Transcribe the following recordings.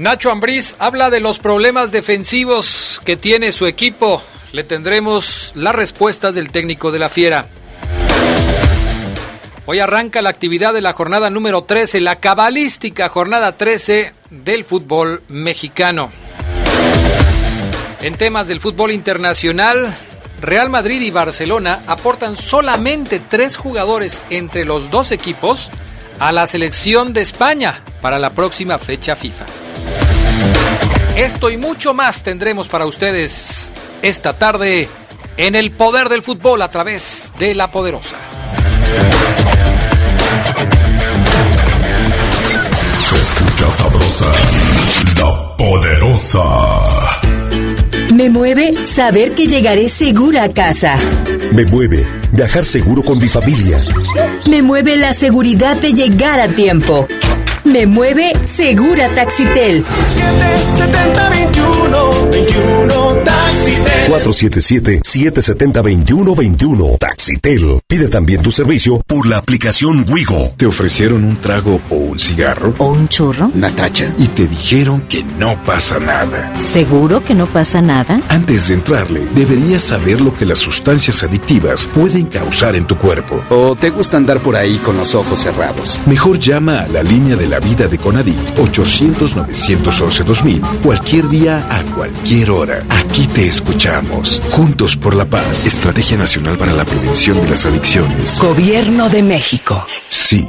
Nacho Ambriz habla de los problemas defensivos que tiene su equipo. Le tendremos las respuestas del técnico de la Fiera. Hoy arranca la actividad de la jornada número 13, la cabalística jornada 13 del fútbol mexicano. En temas del fútbol internacional, Real Madrid y Barcelona aportan solamente tres jugadores entre los dos equipos a la selección de España para la próxima fecha FIFA. Esto y mucho más tendremos para ustedes esta tarde en el poder del fútbol a través de la poderosa. Se escucha sabrosa, la poderosa. Me mueve saber que llegaré segura a casa. Me mueve viajar seguro con mi familia. Me mueve la seguridad de llegar a tiempo. Me mueve Segura Taxitel. 477-770-2121. Taxitel. Pide también tu servicio por la aplicación Wigo. ¿Te ofrecieron un trago o un cigarro? ¿O un churro? Natacha. Y te dijeron que no pasa nada. ¿Seguro que no pasa nada? Antes de entrarle, deberías saber lo que las sustancias adictivas pueden causar en tu cuerpo. ¿O te gusta andar por ahí con los ojos cerrados? Mejor llama a la línea de la vida de Conadit 800-911-2000 cualquier día a cualquier hora. Aquí te escuchamos. Juntos por la paz. Estrategia Nacional para la Prevención de las Adicciones. Gobierno de México. Sí.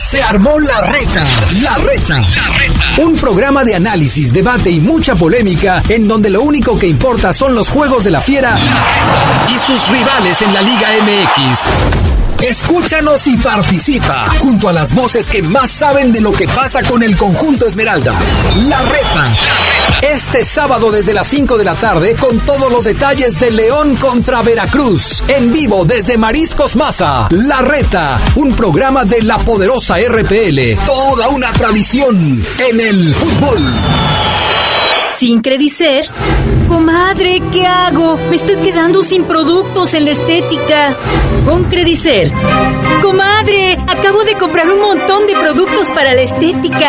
Se armó la reta, la reta. Un programa de análisis, debate y mucha polémica en donde lo único que importa son los juegos de la fiera y sus rivales en la Liga MX. Escúchanos y participa junto a las voces que más saben de lo que pasa con el conjunto Esmeralda. La reta. Este sábado desde las 5 de la tarde con todos los detalles de León contra Veracruz. En vivo desde Mariscos Maza. La reta. Un programa de la poderosa RPL. Toda una tradición en el fútbol. Sin Credicer. Comadre, ¿qué hago? Me estoy quedando sin productos en la estética. Con Credicer. Comadre, acabo de comprar un montón de productos para la estética.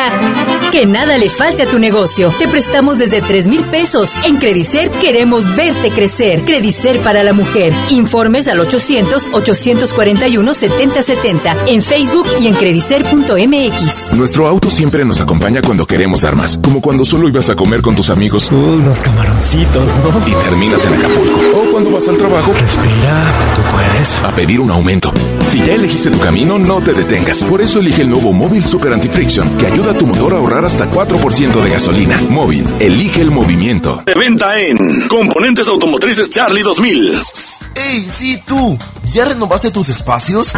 Que nada le falte a tu negocio. Te prestamos desde 3 mil pesos. En Credicer queremos verte crecer. Credicer para la mujer. Informes al 800-841-7070. En Facebook y en credicer.mx. Nuestro auto siempre nos acompaña cuando queremos dar más, como cuando solo ibas a comer con tus amigos Unos camaroncitos, ¿no? y terminas en Acapulco. O cuando vas al trabajo Respira, tú puedes. a pedir un aumento. Si ya elegiste tu camino, no te detengas. Por eso elige el nuevo Móvil Super Anti-Friction, que ayuda a tu motor a ahorrar hasta 4% de gasolina. Móvil, elige el movimiento. De venta en Componentes Automotrices Charlie 2000. ¡Ey, sí, tú! ¿Ya renovaste tus espacios?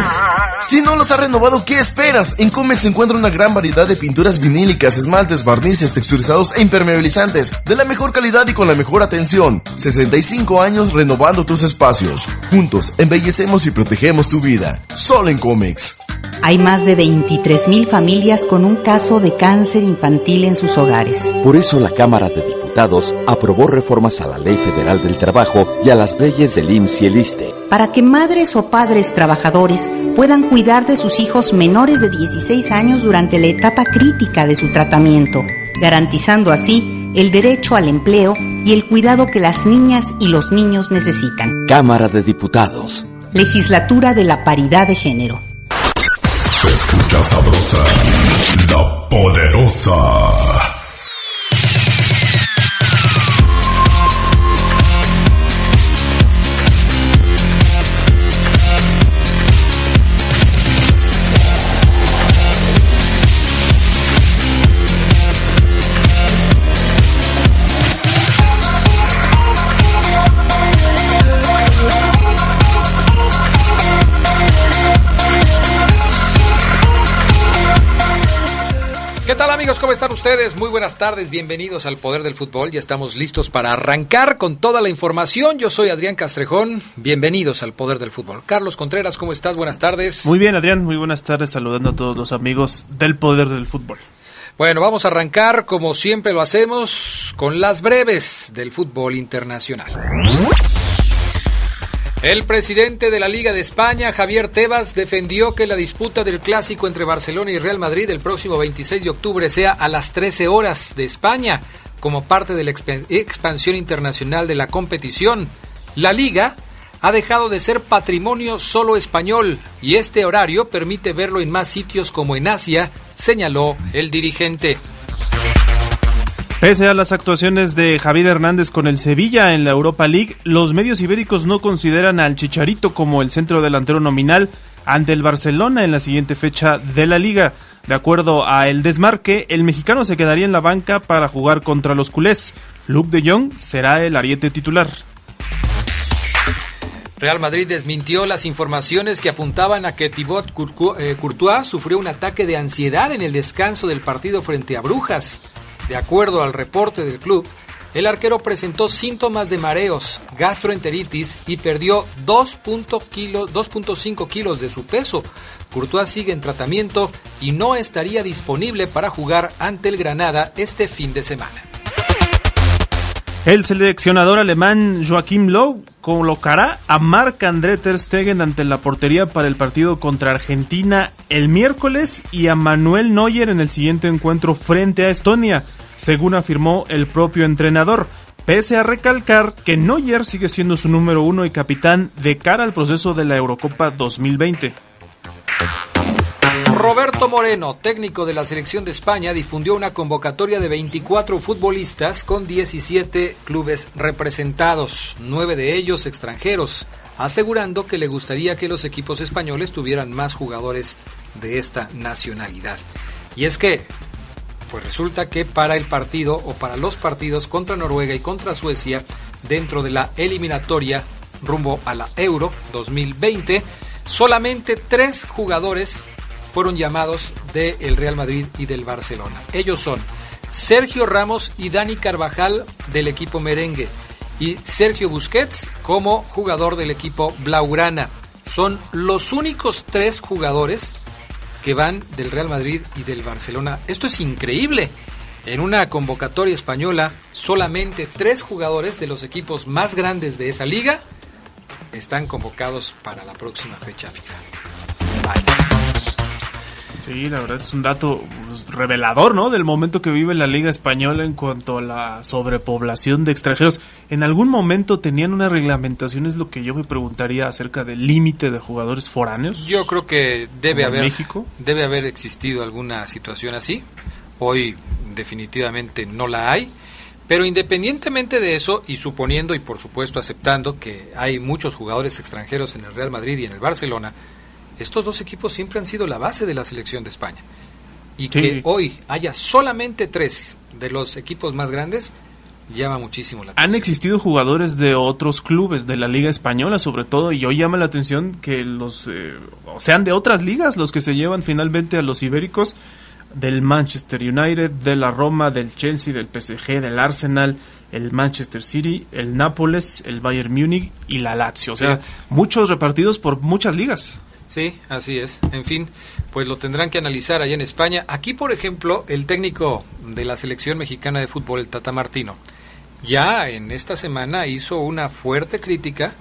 Si no los has renovado, ¿qué esperas? En Comex se encuentra una gran variedad de pinturas vinílicas, esmaltes, barnices, texturizados e impermeabilizantes, de la mejor calidad y con la mejor atención. 65 años renovando tus espacios. Juntos, embellecemos y protegemos tu vida. Solo en Comex. Hay más de 23.000 familias con un caso de cáncer infantil en sus hogares. Por eso la Cámara de Diputados aprobó reformas a la Ley Federal del Trabajo y a las leyes del IMSS y el ISTE. Para que madres o padres trabajadores puedan cuidar de sus hijos menores de 16 años durante la etapa crítica de su tratamiento, garantizando así el derecho al empleo y el cuidado que las niñas y los niños necesitan. Cámara de Diputados. Legislatura de la Paridad de Género. Se escucha sabrosa, la poderosa. Amigos? ¿Cómo están ustedes? Muy buenas tardes, bienvenidos al Poder del Fútbol. Ya estamos listos para arrancar con toda la información. Yo soy Adrián Castrejón, bienvenidos al Poder del Fútbol. Carlos Contreras, ¿cómo estás? Buenas tardes. Muy bien, Adrián, muy buenas tardes, saludando a todos los amigos del Poder del Fútbol. Bueno, vamos a arrancar como siempre lo hacemos con las breves del fútbol internacional. El presidente de la Liga de España, Javier Tebas, defendió que la disputa del clásico entre Barcelona y Real Madrid el próximo 26 de octubre sea a las 13 horas de España, como parte de la expansión internacional de la competición. La liga ha dejado de ser patrimonio solo español y este horario permite verlo en más sitios como en Asia, señaló el dirigente. Pese a las actuaciones de Javier Hernández con el Sevilla en la Europa League, los medios ibéricos no consideran al Chicharito como el centro delantero nominal ante el Barcelona en la siguiente fecha de la liga. De acuerdo a El Desmarque, el mexicano se quedaría en la banca para jugar contra los culés. Luke de Jong será el ariete titular. Real Madrid desmintió las informaciones que apuntaban a que Thibaut eh, Courtois sufrió un ataque de ansiedad en el descanso del partido frente a Brujas. De acuerdo al reporte del club, el arquero presentó síntomas de mareos, gastroenteritis y perdió 2.5 kilos de su peso. Courtois sigue en tratamiento y no estaría disponible para jugar ante el Granada este fin de semana. El seleccionador alemán Joachim Löw colocará a Marc-André Ter Stegen ante la portería para el partido contra Argentina el miércoles y a Manuel Neuer en el siguiente encuentro frente a Estonia, según afirmó el propio entrenador, pese a recalcar que Neuer sigue siendo su número uno y capitán de cara al proceso de la Eurocopa 2020. Roberto Moreno, técnico de la selección de España, difundió una convocatoria de 24 futbolistas con 17 clubes representados, nueve de ellos extranjeros, asegurando que le gustaría que los equipos españoles tuvieran más jugadores de esta nacionalidad. Y es que, pues resulta que para el partido o para los partidos contra Noruega y contra Suecia, dentro de la eliminatoria rumbo a la Euro 2020, solamente tres jugadores fueron llamados del Real Madrid y del Barcelona. Ellos son Sergio Ramos y Dani Carvajal del equipo merengue y Sergio Busquets como jugador del equipo Blaugrana. Son los únicos tres jugadores que van del Real Madrid y del Barcelona. Esto es increíble. En una convocatoria española, solamente tres jugadores de los equipos más grandes de esa liga están convocados para la próxima fecha FIFA. Sí, la verdad es un dato pues, revelador, ¿no? Del momento que vive la Liga Española en cuanto a la sobrepoblación de extranjeros. ¿En algún momento tenían una reglamentación? Es lo que yo me preguntaría acerca del límite de jugadores foráneos. Yo creo que debe haber, México? debe haber existido alguna situación así. Hoy definitivamente no la hay. Pero independientemente de eso, y suponiendo y por supuesto aceptando que hay muchos jugadores extranjeros en el Real Madrid y en el Barcelona, estos dos equipos siempre han sido la base de la selección de España. Y que hoy haya solamente tres de los equipos más grandes llama muchísimo la atención. Han existido jugadores de otros clubes, de la Liga Española sobre todo, y hoy llama la atención que los eh, sean de otras ligas los que se llevan finalmente a los ibéricos del Manchester United, de la Roma, del Chelsea, del PSG, del Arsenal, el Manchester City, el Nápoles, el Bayern Múnich y la Lazio. O sea, muchos repartidos por muchas ligas. Sí, así es. En fin, pues lo tendrán que analizar allá en España. Aquí, por ejemplo, el técnico de la selección mexicana de fútbol, el Tata Martino, ya en esta semana hizo una fuerte crítica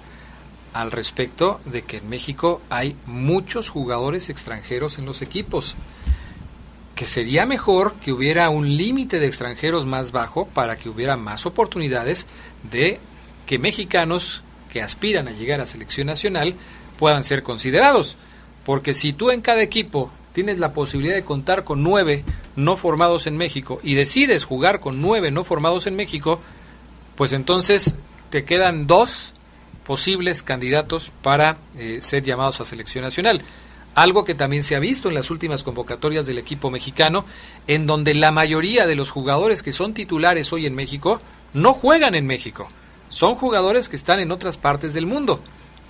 al respecto de que en México hay muchos jugadores extranjeros en los equipos que sería mejor que hubiera un límite de extranjeros más bajo para que hubiera más oportunidades de que mexicanos que aspiran a llegar a selección nacional puedan ser considerados. Porque si tú en cada equipo tienes la posibilidad de contar con nueve no formados en México y decides jugar con nueve no formados en México, pues entonces te quedan dos posibles candidatos para eh, ser llamados a selección nacional. Algo que también se ha visto en las últimas convocatorias del equipo mexicano, en donde la mayoría de los jugadores que son titulares hoy en México no juegan en México. Son jugadores que están en otras partes del mundo.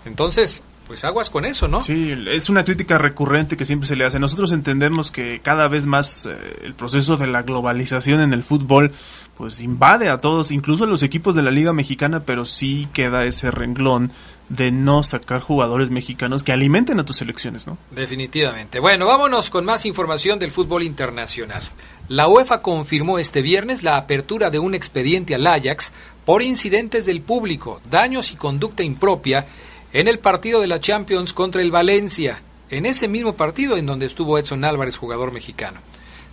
Entonces, pues aguas con eso, ¿no? Sí, es una crítica recurrente que siempre se le hace. Nosotros entendemos que cada vez más eh, el proceso de la globalización en el fútbol pues invade a todos, incluso a los equipos de la Liga Mexicana, pero sí queda ese renglón de no sacar jugadores mexicanos que alimenten a tus selecciones, ¿no? Definitivamente. Bueno, vámonos con más información del fútbol internacional. La UEFA confirmó este viernes la apertura de un expediente al Ajax por incidentes del público, daños y conducta impropia en el partido de la Champions contra el Valencia, en ese mismo partido en donde estuvo Edson Álvarez, jugador mexicano.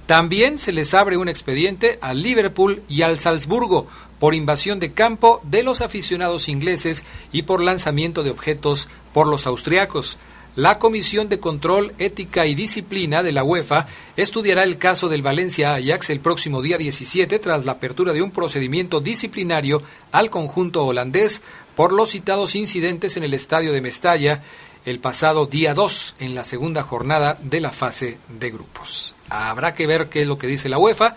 También se les abre un expediente al Liverpool y al Salzburgo por invasión de campo de los aficionados ingleses y por lanzamiento de objetos por los austriacos. La Comisión de Control, Ética y Disciplina de la UEFA estudiará el caso del Valencia Ajax el próximo día 17 tras la apertura de un procedimiento disciplinario al conjunto holandés por los citados incidentes en el estadio de Mestalla el pasado día 2 en la segunda jornada de la fase de grupos. Habrá que ver qué es lo que dice la UEFA,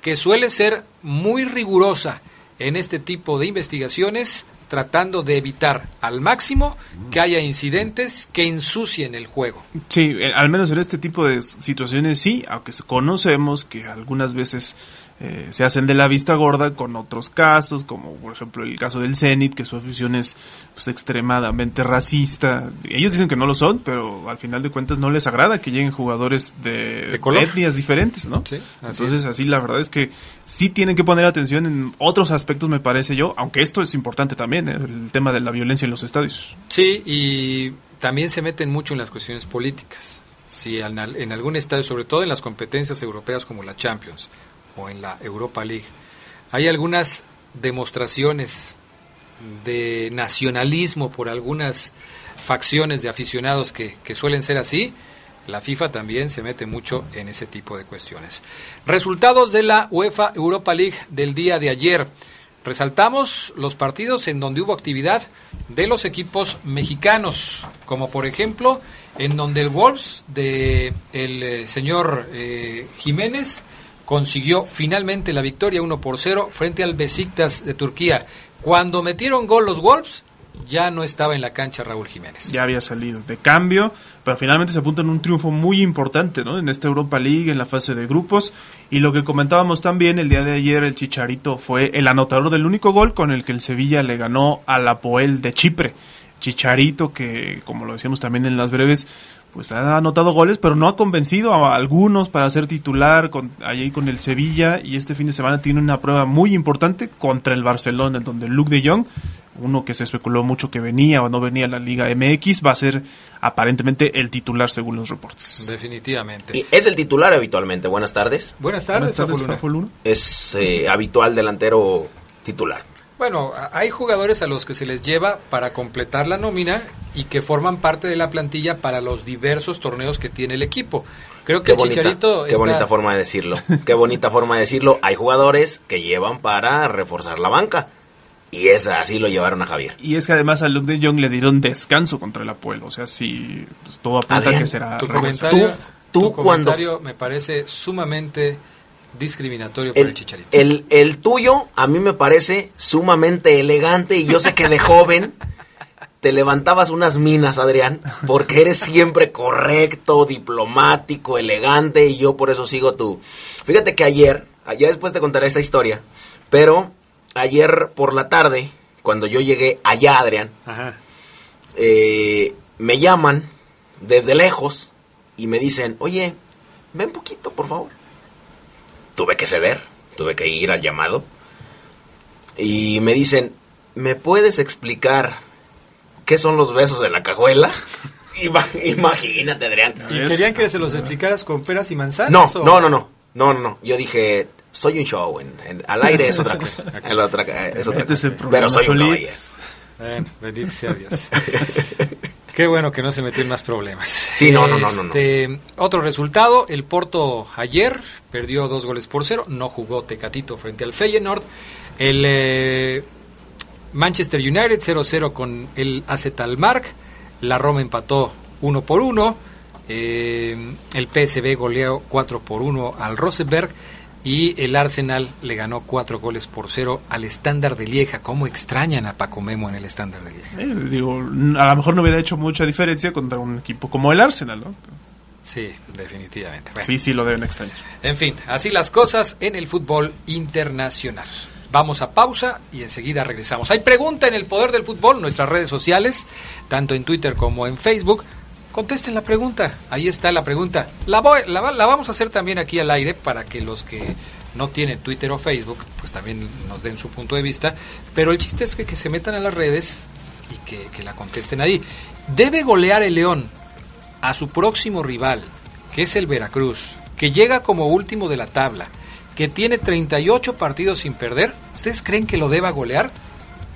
que suele ser muy rigurosa en este tipo de investigaciones, tratando de evitar al máximo que haya incidentes que ensucien el juego. Sí, eh, al menos en este tipo de situaciones sí, aunque conocemos que algunas veces eh, se hacen de la vista gorda con otros casos, como por ejemplo el caso del Zenit, que su afición es pues, extremadamente racista. Ellos dicen que no lo son, pero al final de cuentas no les agrada que lleguen jugadores de, etnias diferentes, ¿no? Entonces, así la verdad es que sí tienen que poner atención en otros aspectos, me parece yo, aunque esto es importante también, ¿eh? el tema de la violencia en los estadios. Sí, y también se meten mucho en las cuestiones políticas. Si en, en algún estadio, sobre todo en las competencias europeas como la Champions, o en la Europa League. Hay algunas demostraciones de nacionalismo por algunas facciones de aficionados que, suelen ser así. La FIFA también se mete mucho en ese tipo de cuestiones. Resultados de la UEFA Europa League del día de ayer. Resaltamos los partidos en donde hubo actividad de los equipos mexicanos, como por ejemplo en donde el Wolves de el eh, señor eh, Jiménez consiguió finalmente la victoria 1 por 0 frente al Besiktas de Turquía. Cuando metieron gol los Wolves, ya no estaba en la cancha Raúl Jiménez. Ya había salido de cambio, pero finalmente se apunta en un triunfo muy importante ¿no? en esta Europa League, en la fase de grupos. Y lo que comentábamos también el día de ayer, el Chicharito fue el anotador del único gol con el que el Sevilla le ganó a la Poel de Chipre. Chicharito, que como lo decíamos también en las breves, pues ha anotado goles, pero no ha convencido a algunos para ser titular con, allí con el Sevilla y este fin de semana tiene una prueba muy importante contra el Barcelona, en donde Luke de Jong, uno que se especuló mucho que venía o no venía a la Liga MX, va a ser aparentemente el titular según los reportes. Definitivamente. Y es el titular habitualmente. Buenas tardes. Buenas tardes, Buenas tardes Es eh, habitual delantero titular. Bueno, hay jugadores a los que se les lleva para completar la nómina y que forman parte de la plantilla para los diversos torneos que tiene el equipo. Creo que Chicharito Qué bonita forma de decirlo. Qué bonita forma de decirlo. Hay jugadores que llevan para reforzar la banca. Y es así lo llevaron a Javier. Y es que además a Luke de Jong le dieron descanso contra el Apuelo. O sea, si pues, todo apunta que será... Tu comentario, tú, comentario me parece sumamente discriminatorio el, para el Chicharito. El, tuyo a mí me parece sumamente elegante y yo sé que de joven te levantabas unas minas, Adrián, porque eres siempre correcto, diplomático, elegante y yo por eso sigo tú. Fíjate que ayer, ya después te contaré esa historia, pero ayer por la tarde, cuando yo llegué allá, Adrián, eh, me llaman desde lejos y me dicen, oye, ven poquito, por favor tuve que ceder, tuve que ir al llamado. Y me dicen, ¿me puedes explicar qué son los besos en la cajuela? Imagínate, Adrián. ¿Y querían que se los explicaras con peras y manzanas? No, o? no, no, no, no, no, no. Yo dije, soy un show, en, en- al aire es otra cosa. La otra- es otra Este es el cosa. Pero soy un caballero. Bueno, bendito sea Dios. Qué bueno que no se metió en más problemas. Sí, no, no, no, no, no. Este, Otro resultado, el Porto ayer perdió dos goles por cero, no jugó Tecatito frente al Feyenoord. El eh, Manchester United 0-0 con el AZ Alkmaar. La Roma empató 1 por 1. Eh, el PSV goleó 4 por 1 al Rosenberg. Y el Arsenal le ganó 4 goles por 0 al Estándar de Lieja. ¿Cómo extrañan a Paco Memo en el Estándar de Lieja? Eh, digo, a lo mejor no hubiera hecho mucha diferencia contra un equipo como el Arsenal, ¿no? Sí, definitivamente. Bueno. Sí, sí, lo deben extrañar. En fin, así las cosas en el fútbol internacional. Vamos a pausa y enseguida regresamos. Hay pregunta en el poder del fútbol, nuestras redes sociales, tanto en Twitter como en Facebook. Contesten la pregunta, ahí está la pregunta. La, voy- la, la vamos a hacer también aquí al aire para que los que no tienen Twitter o Facebook, pues también nos den su punto de vista. Pero el chiste es que, que se metan a las redes y que, que la contesten ahí. ¿Debe golear el León a su próximo rival, que es el Veracruz, que llega como último de la tabla, que tiene 38 partidos sin perder, ¿ustedes creen que lo deba golear?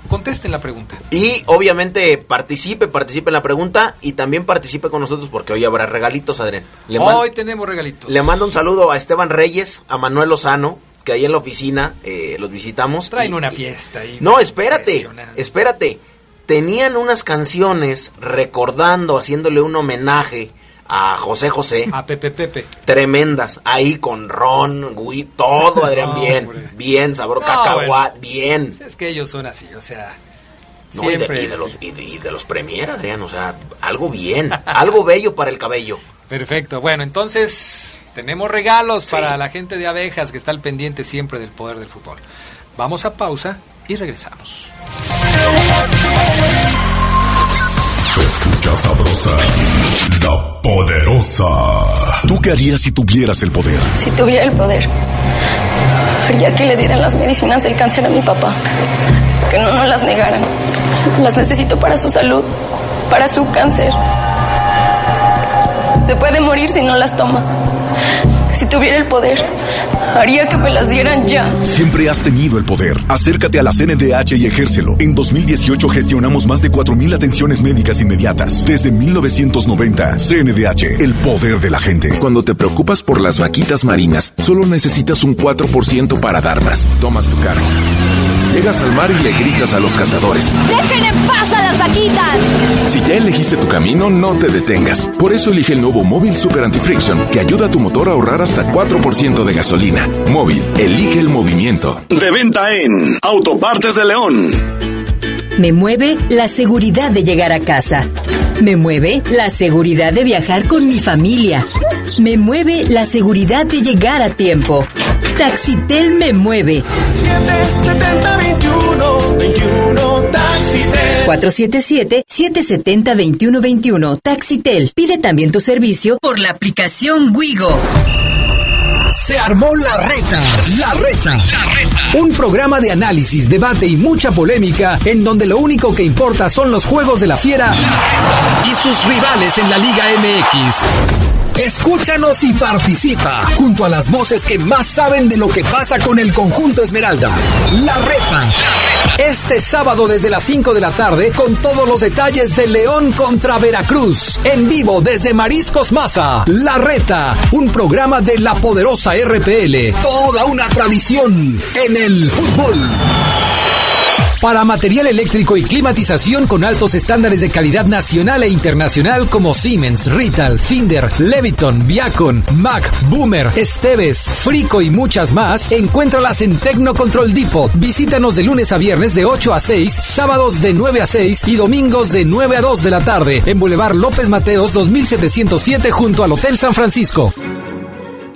Contesten la pregunta. Y obviamente participe, participe en la pregunta y también participe con nosotros porque hoy habrá regalitos, Adrián. Le, Hoy tenemos regalitos. le mando un saludo a Esteban Reyes, a Manuel Lozano, que ahí en la oficina eh, los visitamos. Traen Y- una fiesta ahí. No, espérate, espérate. Tenían unas canciones recordando, haciéndole un homenaje a José José. A Pepe Pepe. Tremendas. Ahí con ron, güey, todo, Adrián, No, bien. hombre. Bien, sabor No, cacahuat, bueno. bien. Es que ellos son así, o sea, No, y, de, siempre. y de los, y de- y de los Premier, Adrián, o sea, algo bien, algo bello para el cabello. Perfecto. Bueno, entonces tenemos regalos para la gente de abejas que está al pendiente siempre del poder del fútbol. Vamos a pausa y regresamos. Sabrosa, la poderosa. ¿Tú qué harías si tuvieras el poder? Si tuviera el poder, haría que le dieran las medicinas del cáncer a mi papá. Que no nos las negaran. Las necesito para su salud, para su cáncer. Se puede morir si no las toma. Si tuviera el poder, haría que me las dieran ya. Siempre has tenido el poder. Acércate a la CNDH y ejércelo. En 2018 gestionamos más de 4.000 atenciones médicas inmediatas. Desde 1990, CNDH, el poder de la gente. Cuando te preocupas por las vaquitas marinas, solo necesitas un 4% para dar más. Tomas tu carro. Llegas al mar y le gritas a los cazadores. ¡Dejen en paz a las vaquitas! Si ya elegiste tu camino, no te detengas. Por eso elige el nuevo Móvil Super Anti-Friction, que ayuda a tu motor a ahorrar hasta 4% de gasolina. Móvil, elige el movimiento. De venta en Autopartes de León. Me mueve la seguridad de llegar a casa. Me mueve la seguridad de viajar con mi familia. Me mueve la seguridad de llegar a tiempo. Taxitel me mueve. 7021 21 Taxitel. 477-770-2121. Taxitel. Pide también tu servicio por la aplicación Wigo. Se armó la reta. La reta. Un programa de análisis, debate y mucha polémica en donde lo único que importa son los juegos de la fiera y sus rivales en la Liga MX. Escúchanos y participa junto a las voces que más saben de lo que pasa con el conjunto Esmeralda. La reta. Este sábado desde las 5 de la tarde con todos los detalles de León contra Veracruz. En vivo desde Mariscos Maza. La reta. Un programa de la poderosa RPL. Toda una tradición en el fútbol. Para material eléctrico y climatización con altos estándares de calidad nacional e internacional como Siemens, Rital, Finder, Leviton, Viacon, Mac, Boomer, Esteves, Frico y muchas más, encuéntralas en Tecnocontrol Depot. Visítanos de lunes a viernes de 8 a 6, sábados de 9 a 6 y domingos de 9 a 2 de la tarde en Boulevard López Mateos 2707 junto al Hotel San Francisco.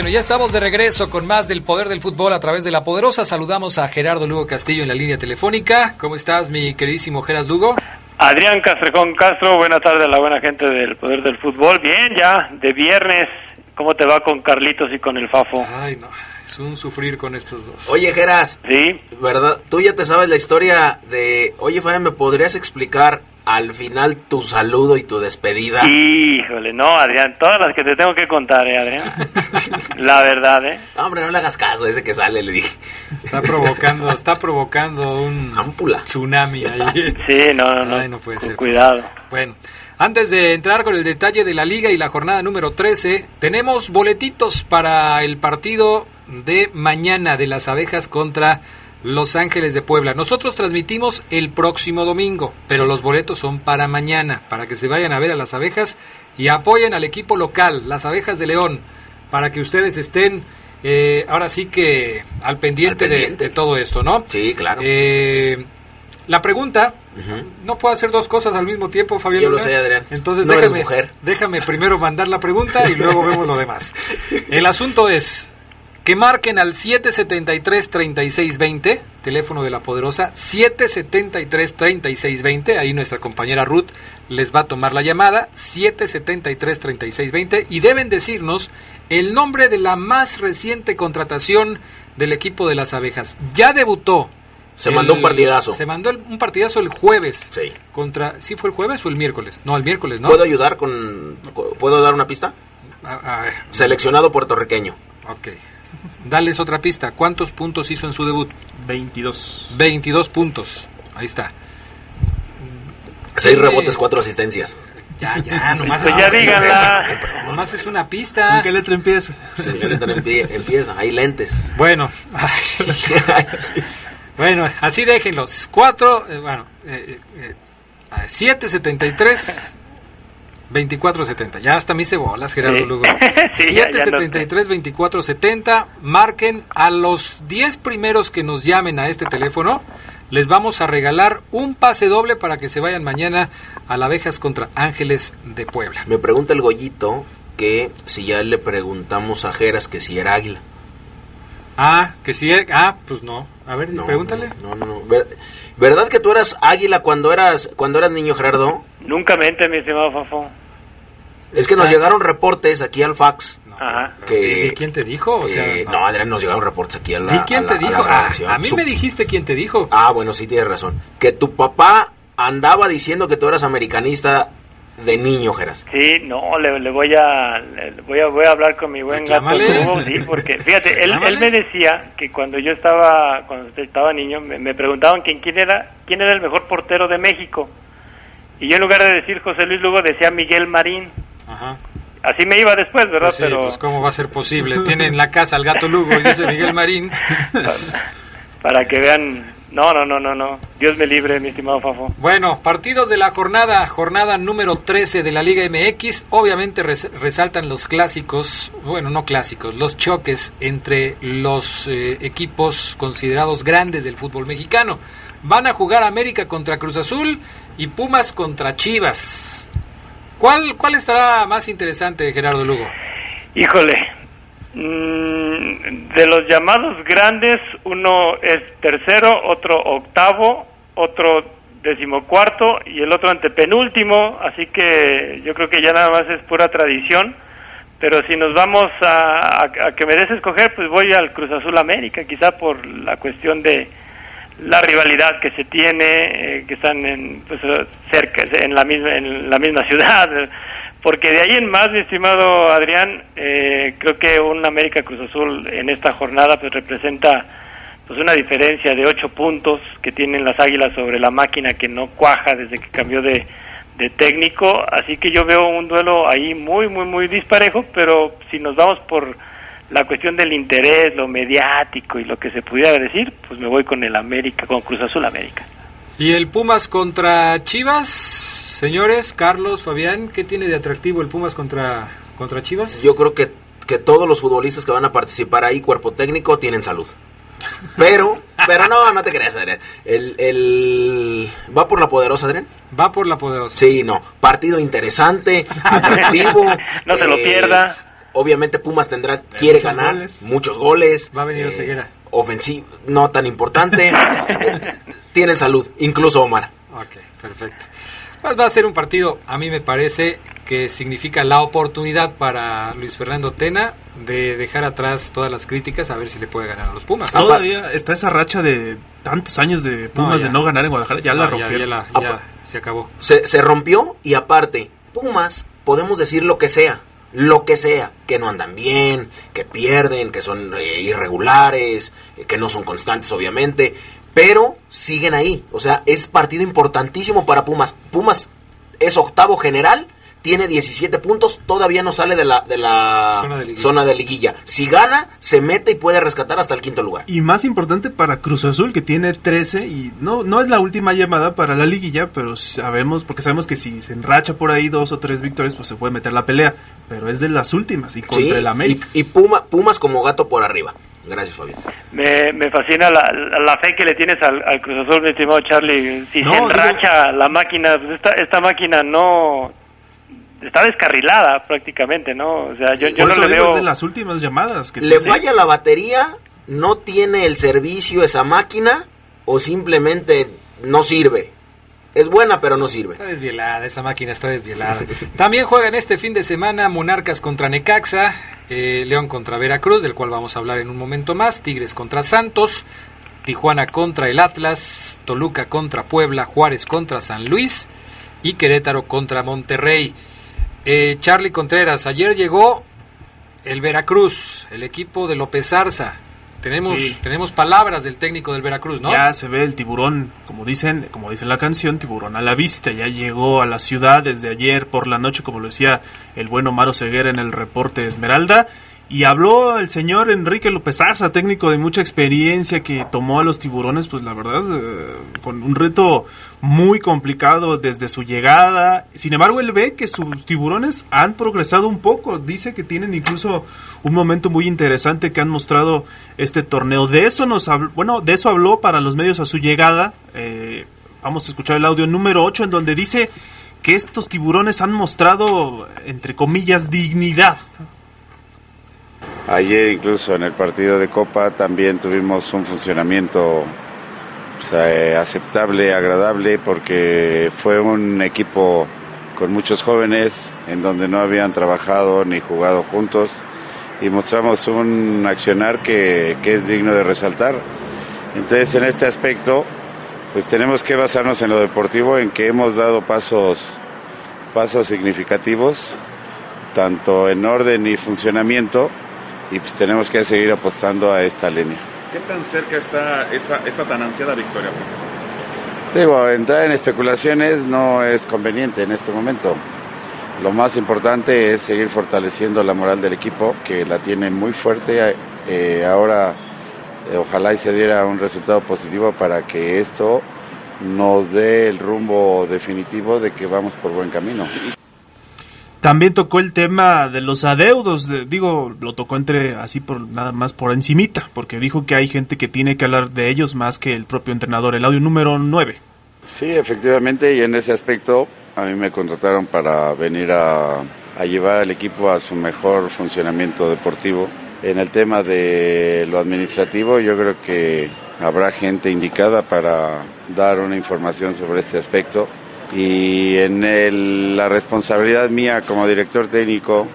Bueno, ya estamos de regreso con más del poder del fútbol a través de la poderosa. Saludamos a Gerardo Lugo Castillo en la línea telefónica. ¿Cómo estás, mi queridísimo Geras Lugo? Adrián Castrejón Castro, buenas tardes a la buena gente del poder del fútbol. Bien, ya, de viernes. ¿Cómo te va con Carlitos y con el Fafo? Ay, no, es un sufrir con estos dos. Oye, Geras. Sí. ¿Verdad? Tú ya te sabes la historia de. Oye, Fabián, ¿me podrías explicar al final tu saludo y tu despedida? Híjole, no, Adrián, todas las que te tengo que contar, ¿eh, Adrián? la verdad, ¿eh? No, hombre, no le hagas caso a ese que sale, le dije. Está provocando, está provocando un tsunami ahí. Sí, no, no, no. Ay, no puede Con ser. cuidado. Bueno, antes de entrar con el detalle de la liga y la jornada número 13, tenemos boletitos para el partido de mañana de las abejas contra Los Ángeles de Puebla. Nosotros transmitimos el próximo domingo, pero los boletos son para mañana, para que se vayan a ver a las abejas y apoyen al equipo local, las abejas de León, para que ustedes estén eh, ahora sí que al pendiente, Al pendiente. De, de todo esto, ¿no? Sí, claro. Eh, la pregunta, no puedo hacer dos cosas al mismo tiempo, Fabián. Yo lo sé, Adrián. Entonces No déjame, mujer. déjame primero mandar la pregunta y luego vemos lo demás. El asunto es que marquen al 773-3620, teléfono de la poderosa, 773-3620, ahí nuestra compañera Ruth les va a tomar la llamada, 773-3620, y deben decirnos el nombre de la más reciente contratación del equipo de las abejas. Ya debutó. Se mandó un partidazo. Se mandó el- un partidazo el jueves. Sí. Contra, ¿Sí fue el jueves o el miércoles? No, el miércoles, ¿no? ¿Puedo ayudar con. ¿Puedo dar una pista? A- a ver. Seleccionado puertorriqueño. Ok. Dales otra pista. ¿Cuántos puntos hizo en su debut? 22. 22 puntos. Ahí está. Seis rebotes, cuatro asistencias. Ya, ya, nomás. Pues ya díganla. Nomás es una pista. ¿Con qué letra empieza? Sí, neta empie- empieza. Hay lentes. Bueno. bueno, así déjenlos. Cuatro, eh, bueno, eh, eh, eh, 773 2470. Ya hasta me hice bolas, Gerardo Sí. Lugo. Sí, ya- ya 773 2470. Marquen a los 10 primeros que nos llamen a este teléfono. Les vamos a regalar un pase doble para que se vayan mañana a la Abejas contra Ángeles de Puebla. Me pregunta el Goyito que si ya le preguntamos a Jeras que si era águila. Ah, que sí. Ah, pues no. A ver, pregúntale. No, no, no. Ver- ¿Verdad que tú eras águila cuando eras cuando eras niño, Gerardo? Nunca mente, mi estimado Fafo. Es que nos llegaron reportes aquí al fax. Ajá. Que, ¿Y quién te dijo? O sea, eh, no, Adrián, nos llegaron reportes aquí a la. ¿Y quién a te la- a la dijo? Ah, a mí Su- me dijiste quién te dijo. Ah, bueno, sí tienes razón. Que tu papá andaba diciendo que tú eras americanista de niño, Geras. Sí, no, le, le voy a le voy a voy a hablar con mi buen gato. Lugo, sí, porque fíjate, él, él me decía que cuando yo estaba cuando estaba niño me, me preguntaban que quién era quién era el mejor portero de México. Y yo en lugar de decir José Luis Lugo decía Miguel Marín. Ajá. Así me iba después, ¿verdad? Pues sí, Pero pues cómo va a ser posible. Tiene en la casa al gato Lugo y dice Miguel Marín. para que vean, no, no, no, no, no. Dios me libre, mi estimado Fafo. Bueno, partidos de la jornada, jornada número 13 de la Liga MX. Obviamente res- resaltan los clásicos, bueno, no clásicos, los choques entre los eh, equipos considerados grandes del fútbol mexicano. Van a jugar América contra Cruz Azul y Pumas contra Chivas. ¿Cuál, cuál estará más interesante, Gerardo Lugo? Híjole, mm, de los llamados grandes, uno es tercero, otro octavo, otro decimocuarto y el otro antepenúltimo, así que yo creo que ya nada más es pura tradición. Pero si nos vamos a, a- a que me des escoger, pues voy al Cruz Azul América, quizá por la cuestión de la rivalidad que se tiene, eh, que están en, pues, cerca, en la misma, en la misma ciudad, porque de ahí en más, mi estimado Adrián, eh, creo que un América Cruz Azul en esta jornada pues representa pues una diferencia de ocho puntos que tienen las Águilas sobre la máquina que no cuaja desde que cambió de, de técnico, así que yo veo un duelo ahí muy, muy, muy disparejo, pero si nos vamos por la cuestión del interés, lo mediático y lo que se pudiera decir, pues me voy con el América, con Cruz Azul América. ¿Y el Pumas contra Chivas? Señores, Carlos, Fabián, ¿qué tiene de atractivo el Pumas contra, contra Chivas? Yo creo que, que todos los futbolistas que van a participar ahí, cuerpo técnico, tienen salud. Pero, pero no, no te creas, Adrián. El, el... ¿Va por la poderosa, Adrián? Va por la poderosa. Sí, no. Partido interesante, atractivo. no se lo eh, pierda. Obviamente Pumas tendrá, quiere muchos ganar, goles. muchos goles. Va a venir eh, Ceguera. Ofensivo, no tan importante. Eh, Tienen salud, incluso Omar. Ok, perfecto. Pues va a ser un partido, a mí me parece, que significa la oportunidad para Luis Fernando Tena de dejar atrás todas las críticas a ver si le puede ganar a los Pumas. Todavía está esa racha de tantos años de Pumas ya. de no ganar en Guadalajara. Ya No, la ya- rompieron. ya la- ya se acabó. Se, se rompió y aparte, Pumas, podemos decir lo que sea, lo que sea, que no andan bien, que pierden, que son eh, irregulares, eh, que no son constantes obviamente, pero siguen ahí. O sea, es partido importantísimo para Pumas. Pumas es octavo general. Tiene 17 puntos, todavía no sale de la, de la Zona de liguilla. zona de liguilla. Si gana, se mete y puede rescatar hasta el quinto lugar. Y más importante para Cruz Azul, que tiene 13 y no, no es la última llamada para la liguilla, pero sabemos, porque sabemos que si se enracha por ahí dos o tres victorias, pues se puede meter la pelea. Pero es de las últimas y contra Sí, el América. Y, y Puma, Pumas como gato por arriba. Gracias, Fabián. Me, me fascina la, la fe que le tienes al, al Cruz Azul, mi estimado Charlie. Si No, se digo- enracha la máquina, pues esta, esta máquina no... Está descarrilada prácticamente, ¿no? O sea, yo, yo no le veo... de las últimas llamadas. Que le tiene. falla la batería, no tiene el servicio esa máquina o simplemente no sirve. Es buena, pero no sirve. Está desvielada, esa máquina está desvielada. También juegan este fin de semana Monarcas contra Necaxa, eh, León contra Veracruz, del cual vamos a hablar en un momento más, Tigres contra Santos, Tijuana contra el Atlas, Toluca contra Puebla, Juárez contra San Luis y Querétaro contra Monterrey. Eh, Charlie Contreras, ayer llegó el Veracruz, el equipo de López Arza. Tenemos, Sí. tenemos palabras del técnico del Veracruz, ¿no? Ya se ve el tiburón, como dicen, como dice la canción, tiburón a la vista. Ya llegó a la ciudad desde ayer por la noche, como lo decía el bueno Maro Ceguera en el reporte Esmeralda. Y habló el señor Enrique López Arza, técnico de mucha experiencia, que tomó a los tiburones, pues la verdad, eh, con un reto muy complicado desde su llegada. Sin embargo, él ve que sus tiburones han progresado un poco. Dice que tienen incluso un momento muy interesante que han mostrado este torneo. De eso nos habló, bueno, de eso habló para los medios a su llegada. Eh, vamos a escuchar el audio número 8 en donde dice que estos tiburones han mostrado, entre comillas, dignidad. Ayer incluso en el partido de Copa también tuvimos un funcionamiento eh, aceptable, agradable, porque fue un equipo con muchos jóvenes en donde no habían trabajado ni jugado juntos y mostramos un accionar que, que es digno de resaltar. Entonces en este aspecto pues tenemos que basarnos en lo deportivo, en que hemos dado pasos, pasos significativos, tanto en orden y funcionamiento, y pues tenemos que seguir apostando a esta línea. ¿Qué tan cerca está esa, esa tan ansiada victoria? Digo, entrar en especulaciones no es conveniente en este momento. Lo más importante es seguir fortaleciendo la moral del equipo, que la tiene muy fuerte. Eh, ahora, eh, ojalá y se diera un resultado positivo para que esto nos dé el rumbo definitivo de que vamos por buen camino. También tocó el tema de los adeudos, de- digo, lo tocó entre así por nada más por encimita, porque dijo que hay gente que tiene que hablar de ellos más que el propio entrenador. El audio número 9. Sí, efectivamente, y en ese aspecto a mí me contrataron para venir a, a llevar al equipo a su mejor funcionamiento deportivo. En el tema de lo administrativo, yo creo que habrá gente indicada para dar una información sobre este aspecto. Y en el- la responsabilidad mía como director técnico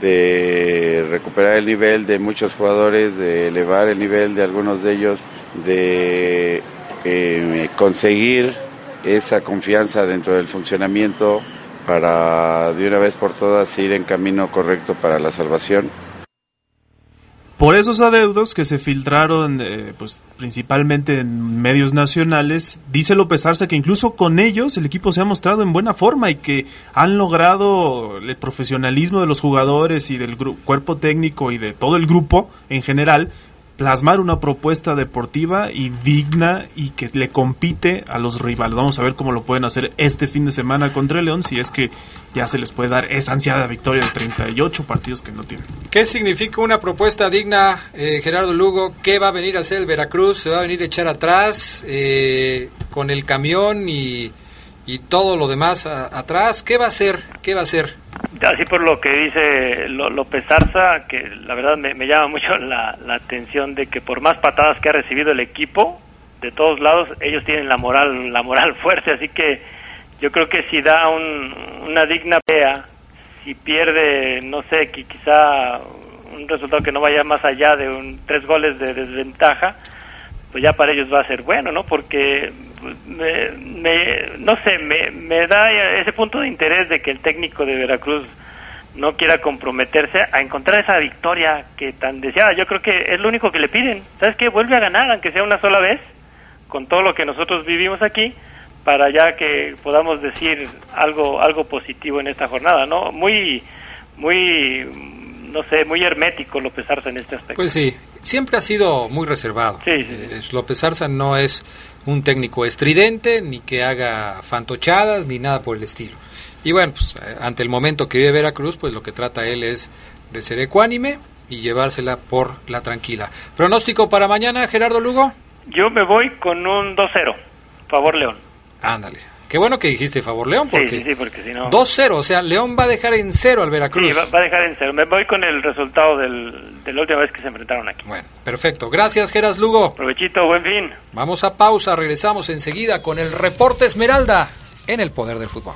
de recuperar el nivel de muchos jugadores, de elevar el nivel de algunos de ellos, de eh, conseguir esa confianza dentro del funcionamiento para de una vez por todas ir en camino correcto para la salvación. Por esos adeudos que se filtraron, eh, pues principalmente en medios nacionales, dice López Arce que incluso con ellos el equipo se ha mostrado en buena forma y que han logrado el profesionalismo de los jugadores y del cuerpo técnico y de todo el grupo en general plasmar una propuesta deportiva y digna y que le compite a los rivales. Vamos a ver cómo lo pueden hacer este fin de semana contra el León, si es que ya se les puede dar esa ansiada victoria de 38 partidos que no tienen. ¿Qué significa una propuesta digna, eh, Gerardo Lugo? ¿Qué va a venir a hacer el Veracruz? ¿Se va a venir a echar atrás eh, con el camión y, y todo lo demás atrás? ¿Qué va a hacer? ¿Qué va a hacer? Así por lo que dice López Arza, que la verdad me, llama mucho la, atención de que por más patadas que ha recibido el equipo, de todos lados, ellos tienen la moral, la moral fuerte, así que yo creo que si da una digna pea, si pierde, no sé, que quizá un resultado que no vaya más allá de un tres goles de desventaja, pues ya para ellos va a ser bueno, ¿no? Porque me, no sé, me, me da ese punto de interés de que el técnico de Veracruz no quiera comprometerse a encontrar esa victoria que tan deseada. Yo creo que es lo único que le piden. ¿Sabes qué? Vuelve a ganar, aunque sea una sola vez, con todo lo que nosotros vivimos aquí, para ya que podamos decir algo algo positivo en esta jornada, ¿no? Muy muy no sé, muy hermético López Arza en este aspecto. Pues sí, siempre ha sido muy reservado. Sí, eh, López Arza no es un técnico estridente, ni que haga fantochadas, ni nada por el estilo. Y bueno, pues, eh, ante el momento que vive Veracruz, pues lo que trata él es de ser ecuánime y llevársela por la tranquila. ¿Pronóstico para mañana, Gerardo Lugo? Yo me voy con un 2-0, favor León. Ándale. Qué bueno que dijiste favor León, porque, sí, sí, porque si no... 2-0, o sea, León va a dejar en cero al Veracruz. Sí, va, a dejar en cero. Me voy con el resultado del, de la última vez que se enfrentaron aquí. Bueno, perfecto. Gracias, Geras Lugo. Provechito, buen fin. Vamos a pausa, regresamos enseguida con el reporte Esmeralda en el poder del fútbol.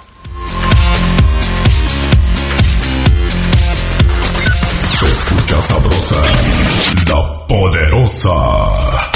Se escucha sabrosa, la poderosa.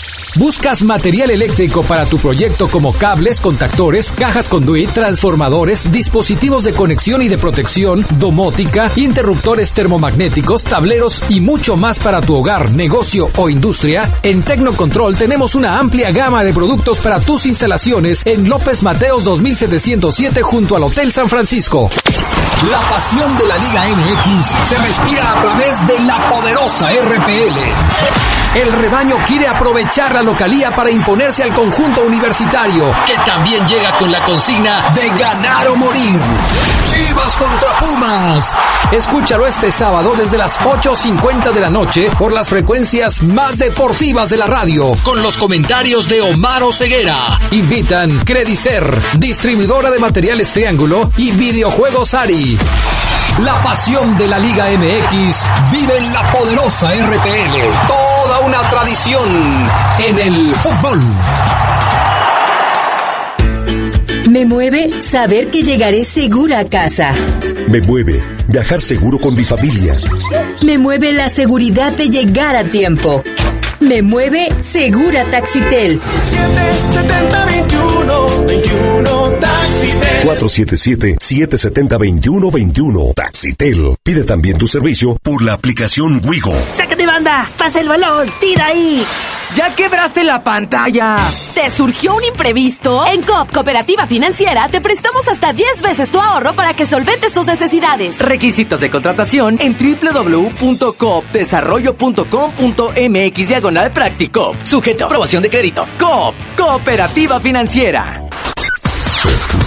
¿Buscas material eléctrico para tu proyecto como cables, contactores, cajas conduit, transformadores, dispositivos de conexión y de protección, domótica, interruptores termomagnéticos, tableros y mucho más para tu hogar, negocio o industria? En Tecnocontrol tenemos una amplia gama de productos para tus instalaciones en López Mateos 2707 junto al Hotel San Francisco. La pasión de la Liga MX se respira a través de la poderosa RPL. El rebaño quiere aprovechar la localía para imponerse al conjunto universitario, que también llega con la consigna de ganar o morir. Chivas contra Pumas. Escúchalo este sábado desde las 8.50 de la noche por las frecuencias más deportivas de la radio, con los comentarios de Omar Ceguera. Invitan Credicer, distribuidora de materiales Triángulo y videojuegos Ari. La pasión de la Liga MX vive en la poderosa RPL. Toda una tradición en el fútbol. Me mueve saber que llegaré segura a casa. Me mueve viajar seguro con mi familia. Me mueve la seguridad de llegar a tiempo. Me mueve Segura Taxitel. 477-770-2121. Taxitel. Pide también tu servicio por la aplicación Wigo. ¡Sácate banda! ¡Pasa el balón! ¡Tira ahí! ¡Ya quebraste la pantalla! ¿Te surgió un imprevisto? En COP Cooperativa Financiera te prestamos hasta 10 veces tu ahorro para que solventes tus necesidades. Requisitos de contratación en www.coopdesarrollo.com.mx diagonal práctico. Sujeto a aprobación de crédito. COP Cooperativa Financiera.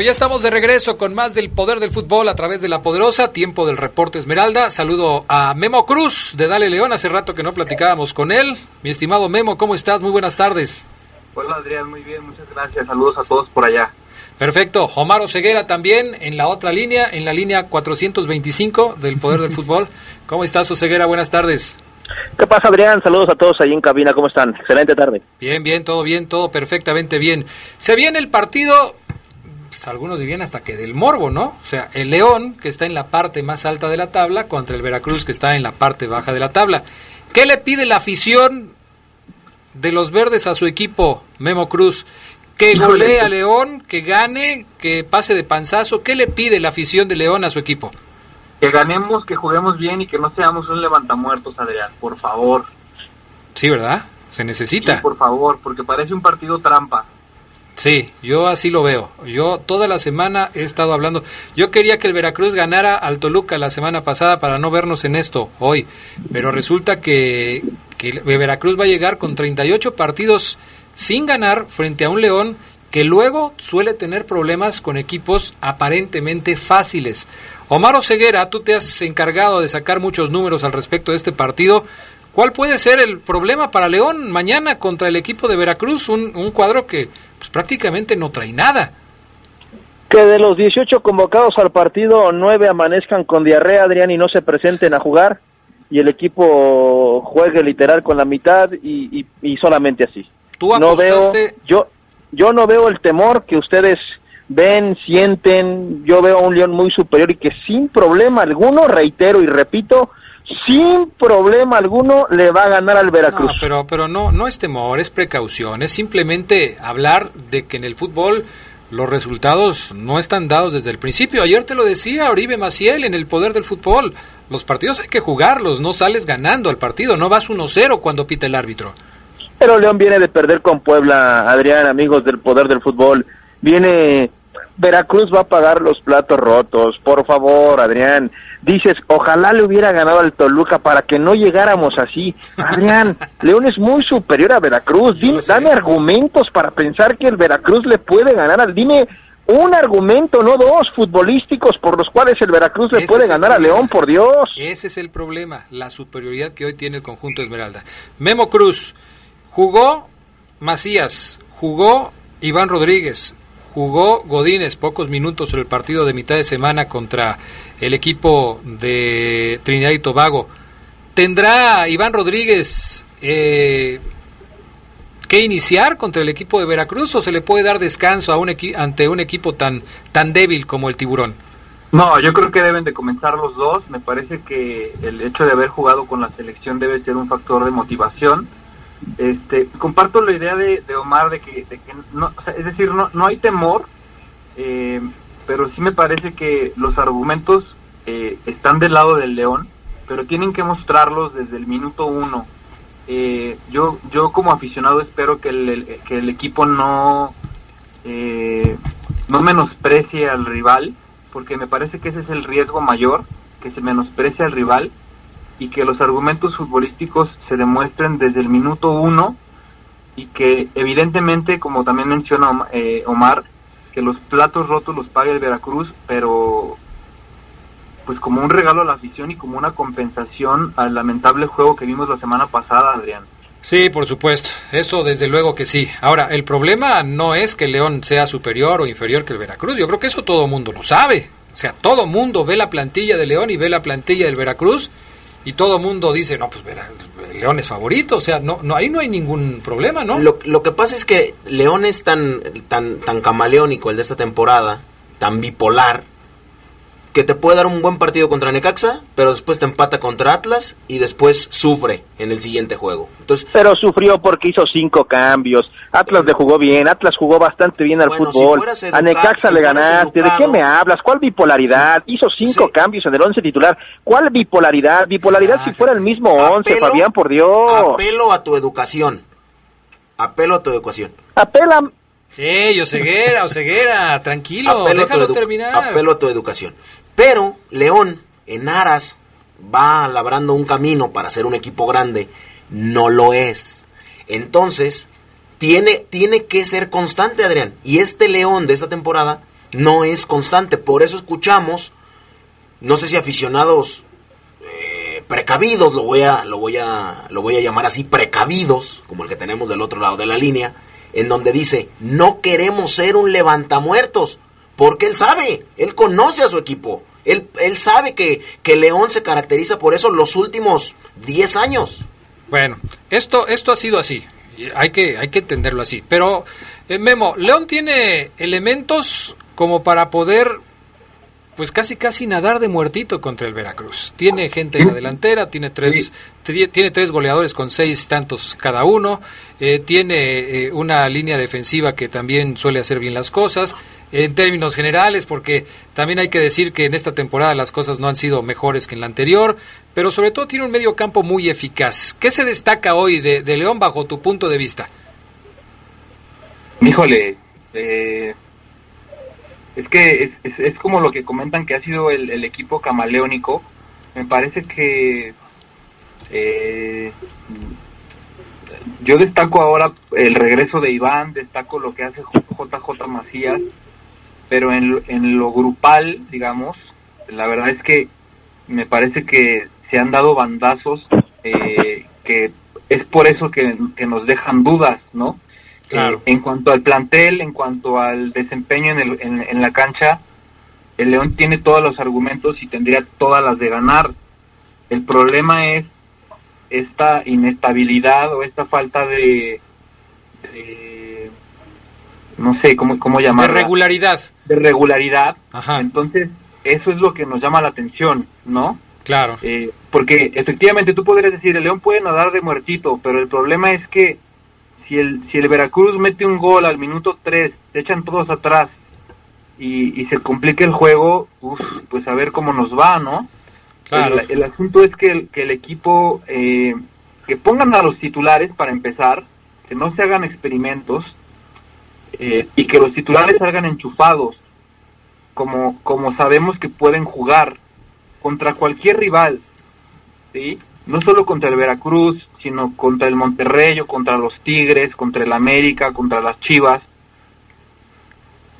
Bueno, ya estamos de regreso con más del poder del fútbol a través de la poderosa, tiempo del reporte Esmeralda. Saludo a Memo Cruz de Dale León, hace rato que no platicábamos con él. Mi estimado Memo, ¿cómo estás? Muy buenas tardes. Hola Adrián, muy bien, muchas gracias. Saludos a todos por allá. Perfecto. Omar Ceguera también en la otra línea, en la línea 425 del Poder del Fútbol. ¿Cómo estás, Oseguera? Buenas tardes. ¿Qué pasa, Adrián? Saludos a todos ahí en cabina. ¿Cómo están? Excelente tarde. Bien, bien, todo bien, todo perfectamente bien. Se viene el partido, pues, algunos dirían hasta que del morbo, ¿no? O sea, el León, que está en la parte más alta de la tabla, contra el Veracruz, que está en la parte baja de la tabla. ¿Qué le pide la afición de los verdes a su equipo, Memo Cruz? Que golee a León, que gane, que pase de panzazo. ¿Qué le pide la afición de León a su equipo? Que ganemos, que juguemos bien y que no seamos un levantamuertos, Adrián, por favor. Sí, ¿verdad? Se necesita. Sí, por favor, porque parece un partido trampa. Sí, yo así lo veo. Yo toda la semana he estado hablando. Yo quería que el Veracruz ganara al Toluca la semana pasada para no vernos en esto hoy, pero resulta que, el Veracruz va a llegar con 38 partidos sin ganar frente a un León que luego suele tener problemas con equipos aparentemente fáciles. Omar Ceguera, tú te has encargado de sacar muchos números al respecto de este partido. ¿Cuál puede ser el problema para León mañana contra el equipo de Veracruz? Un, un cuadro que pues, prácticamente no trae nada. Que de los 18 convocados al partido, 9 amanezcan con diarrea, Adrián, y no se presenten a jugar, y el equipo juegue literal con la mitad y, y, y solamente así. ¿Tú no apostaste? veo, yo, yo no veo el temor que ustedes ven, sienten, yo veo a un León muy superior y que sin problema alguno, reitero y repito, sin problema alguno le va a ganar al Veracruz. No, pero, pero no, no es temor, es precaución, es simplemente hablar de que en el fútbol los resultados no están dados desde el principio. Ayer te lo decía Oribe Maciel en el poder del fútbol. Los partidos hay que jugarlos, no sales ganando al partido, no vas 1-0 cuando pita el árbitro. Pero León viene de perder con Puebla, Adrián, amigos del poder del fútbol. Viene Veracruz va a pagar los platos rotos, por favor, Adrián. Dices, ojalá le hubiera ganado al Toluca para que no llegáramos así. Adrián, León es muy superior a Veracruz. Dime, dame argumentos para pensar que el Veracruz le puede ganar al. Dime un argumento, no dos, futbolísticos por los cuales el Veracruz le Ese puede ganar a. León, por Dios. Ese es el problema, la superioridad que hoy tiene el conjunto Esmeralda. Memo Cruz, jugó Macías, jugó Iván Rodríguez, jugó Godínez pocos minutos en el partido de mitad de semana contra el equipo de Trinidad y Tobago. ¿Tendrá Iván Rodríguez eh, que iniciar contra el equipo de Veracruz o se le puede dar descanso a un ante un equipo tan, tan débil como el Tiburón? No, yo creo que deben de comenzar los dos. Me parece que el hecho de haber jugado con la selección debe ser un factor de motivación. Este, comparto la idea de, Omar de que, no, es decir, no, no hay temor, eh, pero sí me parece que los argumentos eh, están del lado del León, pero tienen que mostrarlos desde el minuto uno. Eh, yo, yo como aficionado espero que el, el- que el equipo no, eh, no menosprecie al rival, porque me parece que ese es el riesgo mayor, que se menosprecie al rival y que los argumentos futbolísticos se demuestren desde el minuto uno y que evidentemente, como también menciona eh, Omar, que los platos rotos los pague el Veracruz, pero pues como un regalo a la afición y como una compensación al lamentable juego que vimos la semana pasada, Adrián. Sí, por supuesto. Eso desde luego que sí. Ahora, el problema no es que León sea superior o inferior que el Veracruz. Yo creo que eso todo mundo lo sabe. O sea, todo mundo ve la plantilla de León y ve la plantilla del Veracruz y todo mundo dice, no, pues Vera- León es favorito. O sea, no, no, ahí no hay ningún problema, ¿no? Lo, lo que pasa es que León es tan, tan, tan camaleónico el de esta temporada, tan bipolar, que te puede dar un buen partido contra Necaxa, pero después te empata contra Atlas y después sufre en el siguiente juego. Entonces, Pero sufrió porque hizo cinco cambios. Atlas le jugó bien, Atlas jugó bastante bien al Bueno, si fútbol. a Necaxa si le ganaste. ¿De qué me hablas? ¿Cuál bipolaridad? Hizo cinco cambios en el once titular. ¿Cuál bipolaridad? Bipolaridad si fuera el mismo once, Apelo- Fabián, por Dios. apelo a tu educación. Apelo a tu educación. Apela. Sí, Oseguera, Oseguera, tranquilo, Apelo déjalo terminar. Apelo a tu educación. Pero León, en aras, va labrando un camino para ser un equipo grande. No lo es. Entonces, tiene, tiene que ser constante, Adrián. Y este León de esta temporada no es constante. Por eso escuchamos, no sé si aficionados eh, precavidos, lo voy, a, lo, voy a, lo voy a llamar así, precavidos, como el que tenemos del otro lado de la línea, en donde dice, no queremos ser un levantamuertos, porque él sabe, él conoce a su equipo, él, él sabe que, que León se caracteriza por eso los últimos 10 años. Bueno, esto, esto ha sido así, hay que, hay que entenderlo así, pero eh, Memo, León tiene elementos como para poder pues casi casi nadar de muertito contra el Veracruz. Tiene gente en la delantera, tiene tres, tiene tres goleadores con seis tantos cada uno, eh, tiene eh, una línea defensiva que también suele hacer bien las cosas, en términos generales, porque también hay que decir que en esta temporada las cosas no han sido mejores que en la anterior, pero sobre todo tiene un medio campo muy eficaz. ¿Qué se destaca hoy de, de León bajo tu punto de vista? Híjole, eh, es que es, es, como lo que comentan que ha sido el, equipo camaleónico. Me parece que eh, yo destaco ahora el regreso de Iván, destaco lo que hace JJ Macías, pero en, en lo grupal, digamos, la verdad es que me parece que se han dado bandazos eh, que es por eso que, que nos dejan dudas, ¿no? Eh, en cuanto al plantel, en cuanto al desempeño en, el, en, la cancha, el León tiene todos los argumentos y tendría todas las de ganar. El problema es esta inestabilidad o esta falta de, no sé cómo, cómo llamarla. De regularidad. De regularidad. Entonces, eso es lo que nos llama la atención, ¿no? Claro. Eh, porque efectivamente tú podrías decir, el León puede nadar de muertito, pero el problema es que si el, si el Veracruz mete un gol al minuto 3, se echan todos atrás y, se complica el juego, pues a ver cómo nos va, ¿no? El, asunto es que el, que el equipo, eh, que pongan a los titulares para empezar, que no se hagan experimentos eh, y que los titulares salgan enchufados, como, como sabemos que pueden jugar contra cualquier rival, ¿sí? no solo contra el Veracruz, sino contra el Monterrey o contra los Tigres, contra el América, contra las Chivas.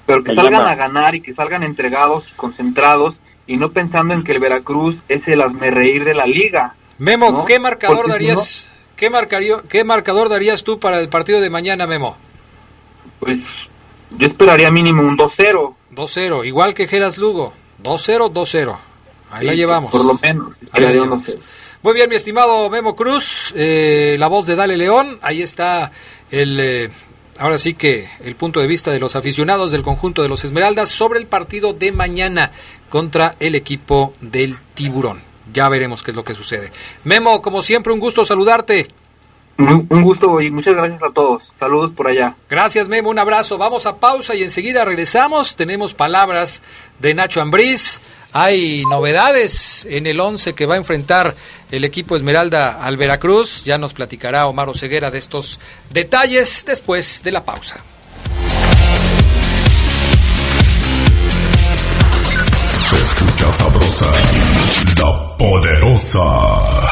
Pero que salgan a ganar y que salgan entregados y concentrados y no pensando en que el Veracruz es el reír de la liga. Memo, ¿qué marcador darías? ¿qué, marcario, ¿Qué marcador darías tú para el partido de mañana, Memo? Pues yo esperaría mínimo un 2-0. 2-0, igual que Geras Lugo. 2-0, 2-0. Ahí la llevamos. Por lo menos. Ahí la llevamos. Muy bien, mi estimado Memo Cruz, eh, la voz de Dale León, ahí está el... Eh, ahora sí que el punto de vista de los aficionados del conjunto de los Esmeraldas sobre el partido de mañana contra el equipo del Tiburón. Ya veremos qué es lo que sucede. Memo, como siempre, un gusto saludarte. Un gusto y muchas gracias a todos. Saludos por allá. Gracias, Memo. Un abrazo. Vamos a pausa y enseguida regresamos. Tenemos palabras de Nacho Ambriz hay novedades en el 11 que va a enfrentar el equipo Esmeralda al Veracruz. Ya nos platicará Omar Oseguera de estos detalles después de la pausa. Se escucha sabrosa, la poderosa.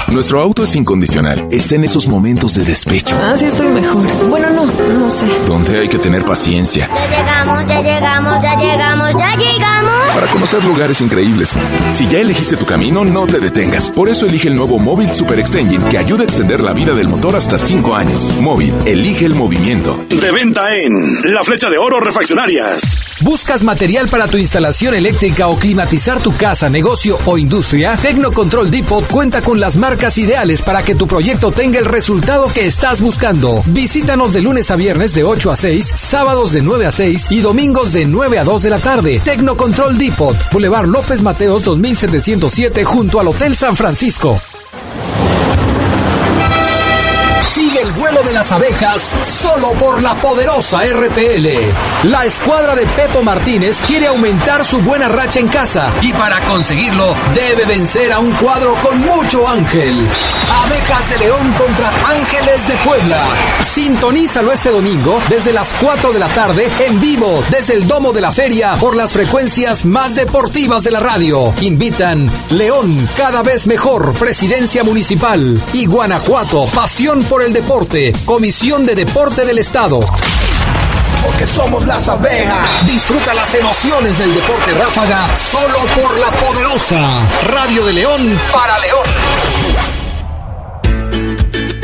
Nuestro auto es incondicional. Está en esos momentos de despecho. Ah, sí, estoy mejor. Bueno, no, no sé. Donde hay que tener paciencia. Ya llegamos, ya llegamos, ya llegamos, ya llegamos. Para conocer lugares increíbles. Si ya elegiste tu camino, no te detengas. Por eso elige el nuevo Móvil Super Extension que ayuda a extender la vida del motor hasta 5 años. Móvil, elige el movimiento. De venta en La Flecha de Oro Refaccionarias. ¿Buscas material para tu instalación eléctrica o climatizar tu casa, negocio o industria? Tecnocontrol Depot cuenta con las marcas ideales para que tu proyecto tenga el resultado que estás buscando. Visítanos de lunes a viernes de 8 a 6, sábados de 9 a 6 y domingos de 9 a 2 de la tarde. Tecnocontrol Depot, Boulevard López Mateos 2707 junto al Hotel San Francisco vuelo de las abejas solo por la poderosa RPL. La escuadra de Pepo Martínez quiere aumentar su buena racha en casa y para conseguirlo debe vencer a un cuadro con mucho ángel. Abejas de León contra Ángeles de Puebla. Sintonízalo este domingo desde las 4 de la tarde en vivo desde el Domo de la Feria por las frecuencias más deportivas de la radio. Invitan León cada vez mejor, Presidencia Municipal y Guanajuato, pasión por el deporte Comisión de Deporte del Estado. porque somos las abejas. Disfruta las emociones del deporte ráfaga solo por la poderosa Radio de León para León.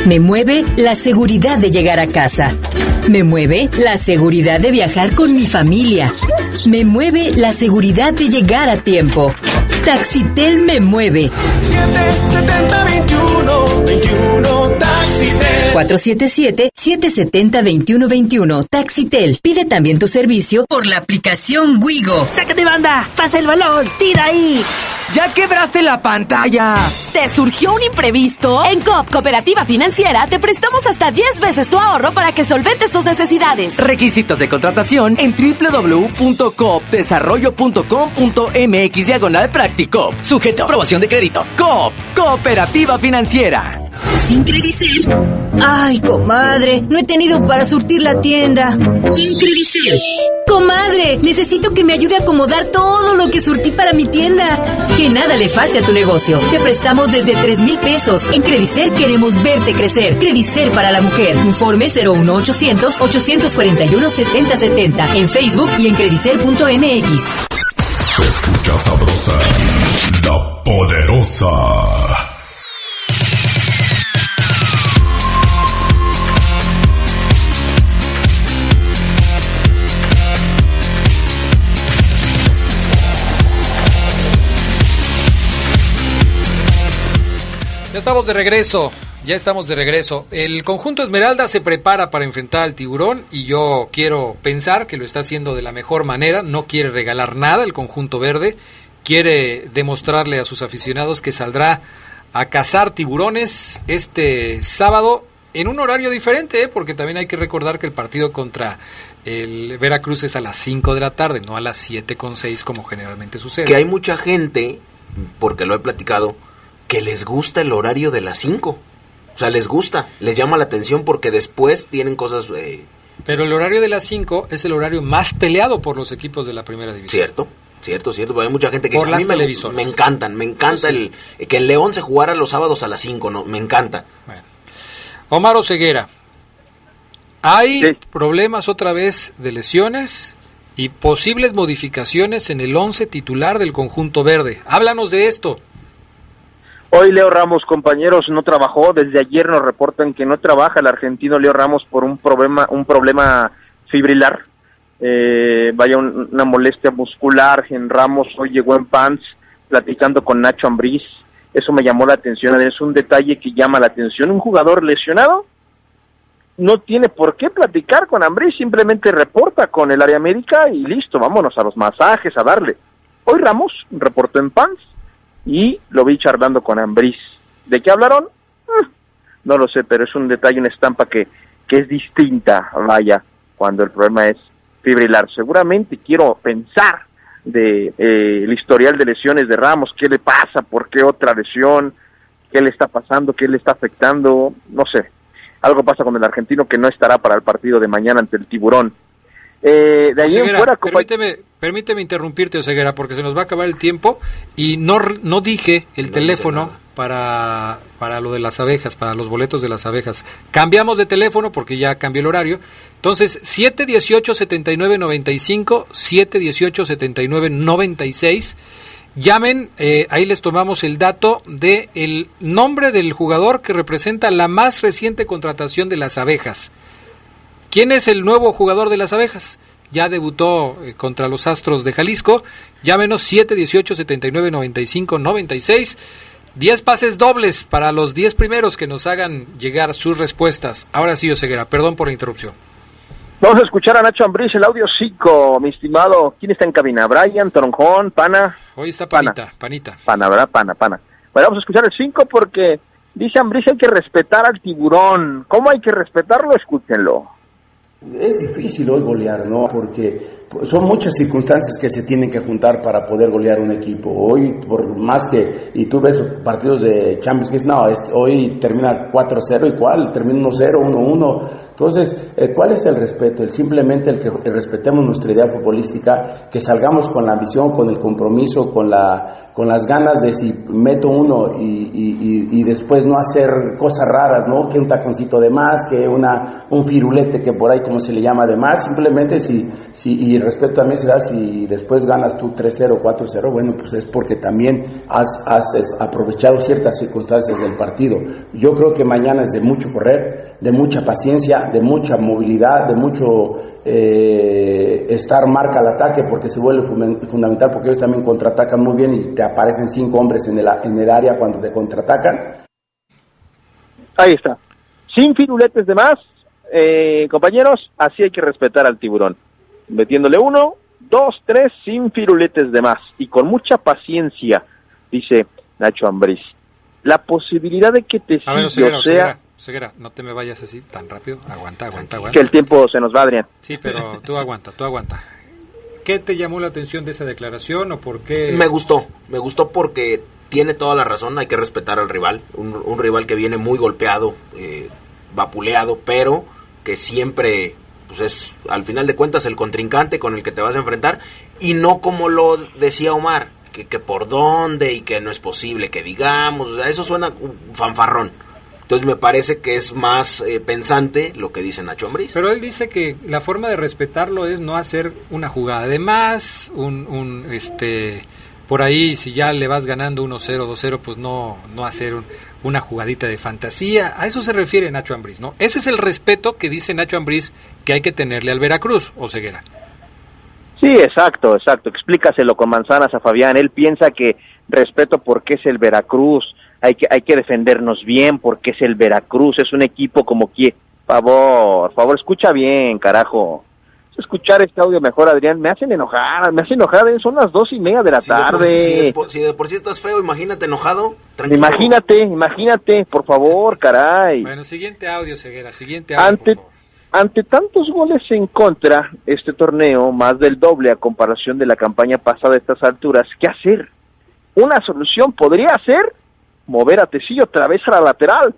Me mueve la seguridad de llegar a casa. Me mueve la seguridad de viajar con mi familia. Me mueve la seguridad de llegar a tiempo. Taxitel me mueve. 477-770-2121. Taxitel. Pide también tu servicio por la aplicación Wigo. ¡Sácate banda! ¡Pasa el balón! ¡Tira ahí! ¡Ya quebraste la pantalla! ¿Te surgió un imprevisto? En COP Cooperativa Financiera te prestamos hasta 10 veces tu ahorro para que solventes tus necesidades. Requisitos de contratación en www.coopdesarrollo.com.mx diagonal práctico. Sujeto a aprobación de crédito. COP Cooperativa Financiera. Sin Credicer. Ay, comadre, no he tenido para surtir la tienda. Sin Credicer. Comadre, necesito que me ayude a acomodar todo lo que surtí para mi tienda. Que nada le falte a tu negocio. Te prestamos desde 3 mil pesos. En Credicer queremos verte crecer. Credicer para la mujer. Informe 01800 841 7070 en Facebook y en credicer.mx. Se escucha sabrosa, la poderosa. Ya estamos de regreso, ya estamos de regreso. El conjunto Esmeralda se prepara para enfrentar al tiburón y yo quiero pensar que lo está haciendo de la mejor manera. No quiere regalar nada el conjunto verde, quiere demostrarle a sus aficionados que saldrá a cazar tiburones este sábado en un horario diferente, ¿eh? porque también hay que recordar que el partido contra el Veracruz es a las 5 de la tarde, no a las 7 con 6 como generalmente sucede. Que hay mucha gente, porque lo he platicado, que les gusta el horario de las 5. O sea, les gusta, les llama la atención porque después tienen cosas... Eh, Pero el horario de las 5 es el horario más peleado por los equipos de la primera división. Cierto, cierto, cierto. Hay mucha gente que Por dice, a mí me, encantan, me encanta el que en León se jugara los sábados a las 5, no, me encanta. Omar Ceguera, hay problemas otra vez de lesiones y posibles modificaciones en el 11 titular del conjunto verde. Háblanos de esto. Hoy Leo Ramos, compañeros, no trabajó. Desde ayer nos reportan que no trabaja el argentino Leo Ramos por un problema, un problema fibrilar. Eh, vaya un- una molestia muscular en Ramos. Hoy llegó en pants platicando con Nacho Ambriz. Eso me llamó la atención. Es un detalle que llama la atención. Un jugador lesionado no tiene por qué platicar con Ambriz. Simplemente reporta con el área médica y listo. Vámonos a los masajes, a darle. Hoy Ramos reportó en pants y lo vi charlando con Ambriz. ¿De qué hablaron? Eh, no lo sé, pero es un detalle, una estampa que, que es distinta, vaya, cuando el problema es fibrilar. Seguramente quiero pensar de eh, el historial de lesiones de Ramos, qué le pasa, por qué otra lesión, qué le está pasando, qué le está afectando, no sé. Algo pasa con el argentino que no estará para el partido de mañana ante el tiburón. Eh, de ahí en Oseguera, fuera, compa- permíteme, permíteme interrumpirte, Oseguera, porque se nos va a acabar el tiempo y no, no dije el teléfono para, para lo de las abejas, para los boletos de las abejas. Cambiamos de teléfono porque ya cambió el horario. Entonces, 718-7995, 718-7996. Llamen, eh, ahí les tomamos el dato de el nombre del jugador que representa la más reciente contratación de las abejas. ¿Quién es el nuevo jugador de las abejas? Ya debutó eh, contra los Astros de Jalisco. Llámenos 718-7995-96. 10 pases dobles para los 10 primeros que nos hagan llegar sus respuestas. Ahora sí, Oseguera, perdón por la interrupción. Vamos a escuchar a Nacho Ambriz, el audio 5, mi estimado. ¿Quién está en cabina? ¿Brian, Toronjón, Pana? Hoy está Panita, Panita. Pana, ¿verdad? Pana, Pana. Bueno, vamos a escuchar el 5 porque dice Ambriz hay que respetar al tiburón. ¿Cómo hay que respetarlo? Escúchenlo. Es difícil hoy golear, ¿no? Porque son muchas circunstancias que se tienen que juntar para poder golear un equipo. Hoy, por más que, y tú ves partidos de Champions, que es, no, hoy termina 4-0 y cuál, termina 1-0, 1-1. Entonces, eh, ¿cuál es el respeto? El simplemente el que respetemos nuestra idea futbolística, que salgamos con la ambición, con el compromiso, con, la, con las ganas de si meto uno y, y, y, después no hacer cosas raras, ¿no? Que un taconcito de más, que una, un firulete que por ahí como se le llama de más, simplemente si, si y respeto a se da si después ganas tú 3-0, 4-0, bueno, pues es porque también has, has, aprovechado ciertas circunstancias del partido. Yo creo que mañana es de mucho correr, de mucha paciencia, de mucha movilidad, de mucho eh, estar marca al ataque porque se vuelve fundamental porque ellos también contraatacan muy bien y te aparecen cinco hombres en el, en el área cuando te contraatacan. Ahí está. Sin firuletes de más, eh, compañeros, así hay que respetar al tiburón metiéndole uno, dos, tres, sin firuletes de más y con mucha paciencia, dice Nacho Ambriz. La posibilidad de que te A sea... Ceguera, no te me vayas así tan rápido. Aguanta, aguanta, aguanta. Que el tiempo se nos va, Adrián. Sí, pero tú aguanta, tú aguanta. ¿Qué te llamó la atención de esa declaración o por qué? Me gustó, me gustó porque tiene toda la razón, hay que respetar al rival, un, rival que viene muy golpeado, eh, vapuleado, pero que siempre pues es al final de cuentas el contrincante con el que te vas a enfrentar y no como lo decía Omar, que, que por dónde y que no es posible que digamos, eso suena fanfarrón. Entonces me parece que es más eh, pensante lo que dice Nacho Ambriz. Pero él dice que la forma de respetarlo es no hacer una jugada de más, un, un este por ahí si ya le vas ganando 1-0, 2-0, pues no, no hacer una jugadita de fantasía. A eso se refiere Nacho Ambriz, ¿no? Ese es el respeto que dice Nacho Ambriz que hay que tenerle al Veracruz, o Ceguera. Sí, exacto, exacto. Explícaselo con manzanas a Fabián. Él piensa que respeto porque es el Veracruz, hay que, hay que defendernos bien porque es el Veracruz, es un equipo como que... Favor, favor, escucha bien, carajo escuchar este audio mejor, Adrián. Me hacen enojar, me hacen enojar. ¿eh? Son las dos y media de la tarde. si, de por, sí estás feo, imagínate enojado. Imagínate, imagínate, por favor, caray. Bueno, siguiente audio, Ceguera, siguiente audio. Ante, ante tantos goles en contra, este torneo, más del doble a comparación de la campaña pasada a estas alturas, ¿qué hacer? Una solución podría ser mover a Tecillo otra vez a la lateral.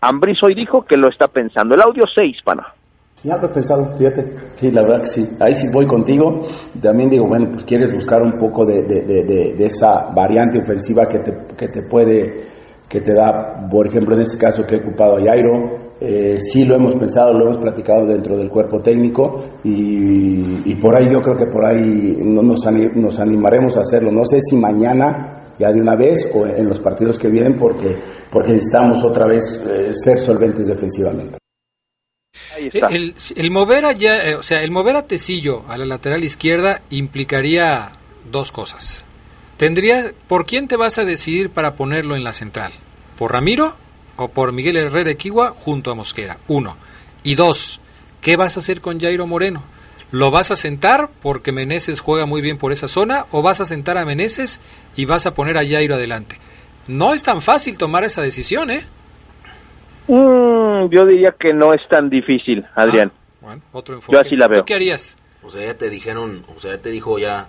Ambris hoy dijo que lo está pensando. El audio 6, pana. Sí, he pensado, fíjate. Sí, la verdad que sí. Ahí sí voy contigo. También digo, bueno, pues quieres buscar un poco de, de, de, de esa variante ofensiva que te, que te puede, que te da, por ejemplo, en este caso que he ocupado a Jairo. Eh, sí lo hemos pensado, lo hemos platicado dentro del cuerpo técnico y, y por ahí yo creo que por ahí nos, nos animaremos a hacerlo. No sé si mañana ya de una vez o en los partidos que vienen porque, porque necesitamos otra vez eh, ser solventes defensivamente. El, mover allá, eh, o sea, el mover a Tecillo a la lateral izquierda implicaría dos cosas. Tendría, ¿por quién te vas a decidir para ponerlo en la central? ¿Por Ramiro o por Miguel Herrera Equigua junto a Mosquera? Uno. Y dos, ¿qué vas a hacer con Jairo Moreno? ¿Lo vas a sentar porque Meneses juega muy bien por esa zona o vas a sentar a Meneses y vas a poner a Jairo adelante? No es tan fácil tomar esa decisión, ¿eh? Mm, yo diría que no es tan difícil, Adrián. Ah, bueno, otro enfoque. Yo así la veo. ¿Qué harías? O sea, ya te dijeron, o sea, ya te dijo ya.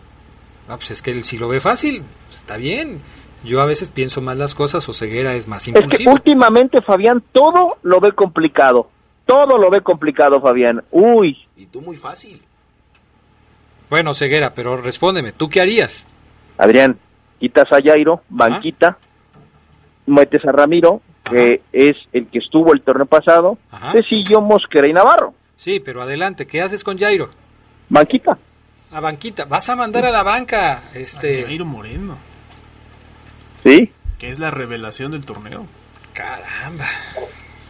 Ah, pues es que si lo ve fácil, está bien. Yo a veces pienso más las cosas o ceguera es más impulsivo. últimamente, Fabián, todo lo ve complicado. Todo lo ve complicado, Fabián. Uy. Y tú muy fácil. Bueno, ceguera, pero respóndeme, ¿tú qué harías? Adrián, quitas a Jairo, banquita, metes a Ramiro, que es el que estuvo el torneo pasado, Cecillo, Mosquera y Navarro. Sí, pero adelante, ¿qué haces con Jairo? Banquita. A banquita, vas a mandar a la banca este Jairo Moreno. ¿Sí? Que es la revelación del torneo. Caramba.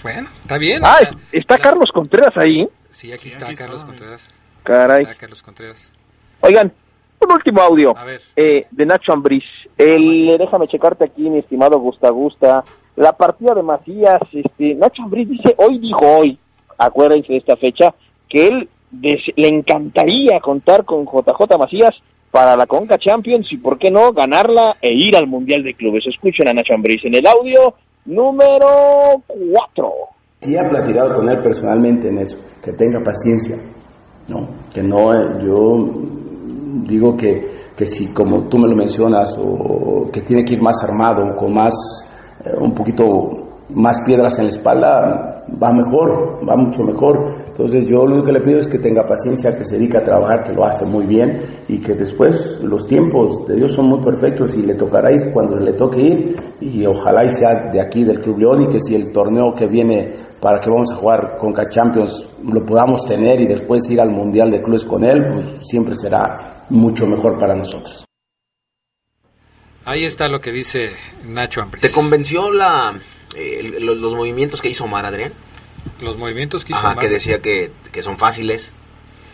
Bueno, está bien. Ah, está Carlos Contreras ahí. Sí, aquí está Carlos Contreras. Caray. Está Carlos Contreras. Oigan, un último audio eh, de Nacho Ambriz. El, déjame checarte aquí, mi estimado Gusta Gusta la partida de Macías, este, Nacho Ambriz dice, hoy dijo hoy, acuérdense de esta fecha, que él le encantaría contar con JJ Macías para la Conca Champions y por qué no ganarla e ir al Mundial de Clubes. Escuchen a Nacho Ambriz en el audio número 4. Y ha platicado con él personalmente en eso, que tenga paciencia, ¿no? Que no, eh, yo digo que, que si como tú me lo mencionas, o que tiene que ir más armado, con más, un poquito más piedras en la espalda, va mejor, va mucho mejor. Entonces yo lo que le pido es que tenga paciencia, que se dedique a trabajar, que lo hace muy bien y que después los tiempos de Dios son muy perfectos y le tocará ir cuando le toque ir y ojalá y sea de aquí del Club León y que si el torneo que viene para que vamos a jugar con Champions lo podamos tener y después ir al Mundial de Clubes con él, pues siempre será mucho mejor para nosotros. Ahí está lo que dice Nacho Ambris. ¿Te convenció la eh, los, los, movimientos que hizo Omar, Adrián. Los movimientos que hizo Ajá, Omar. que decía que, que son fáciles.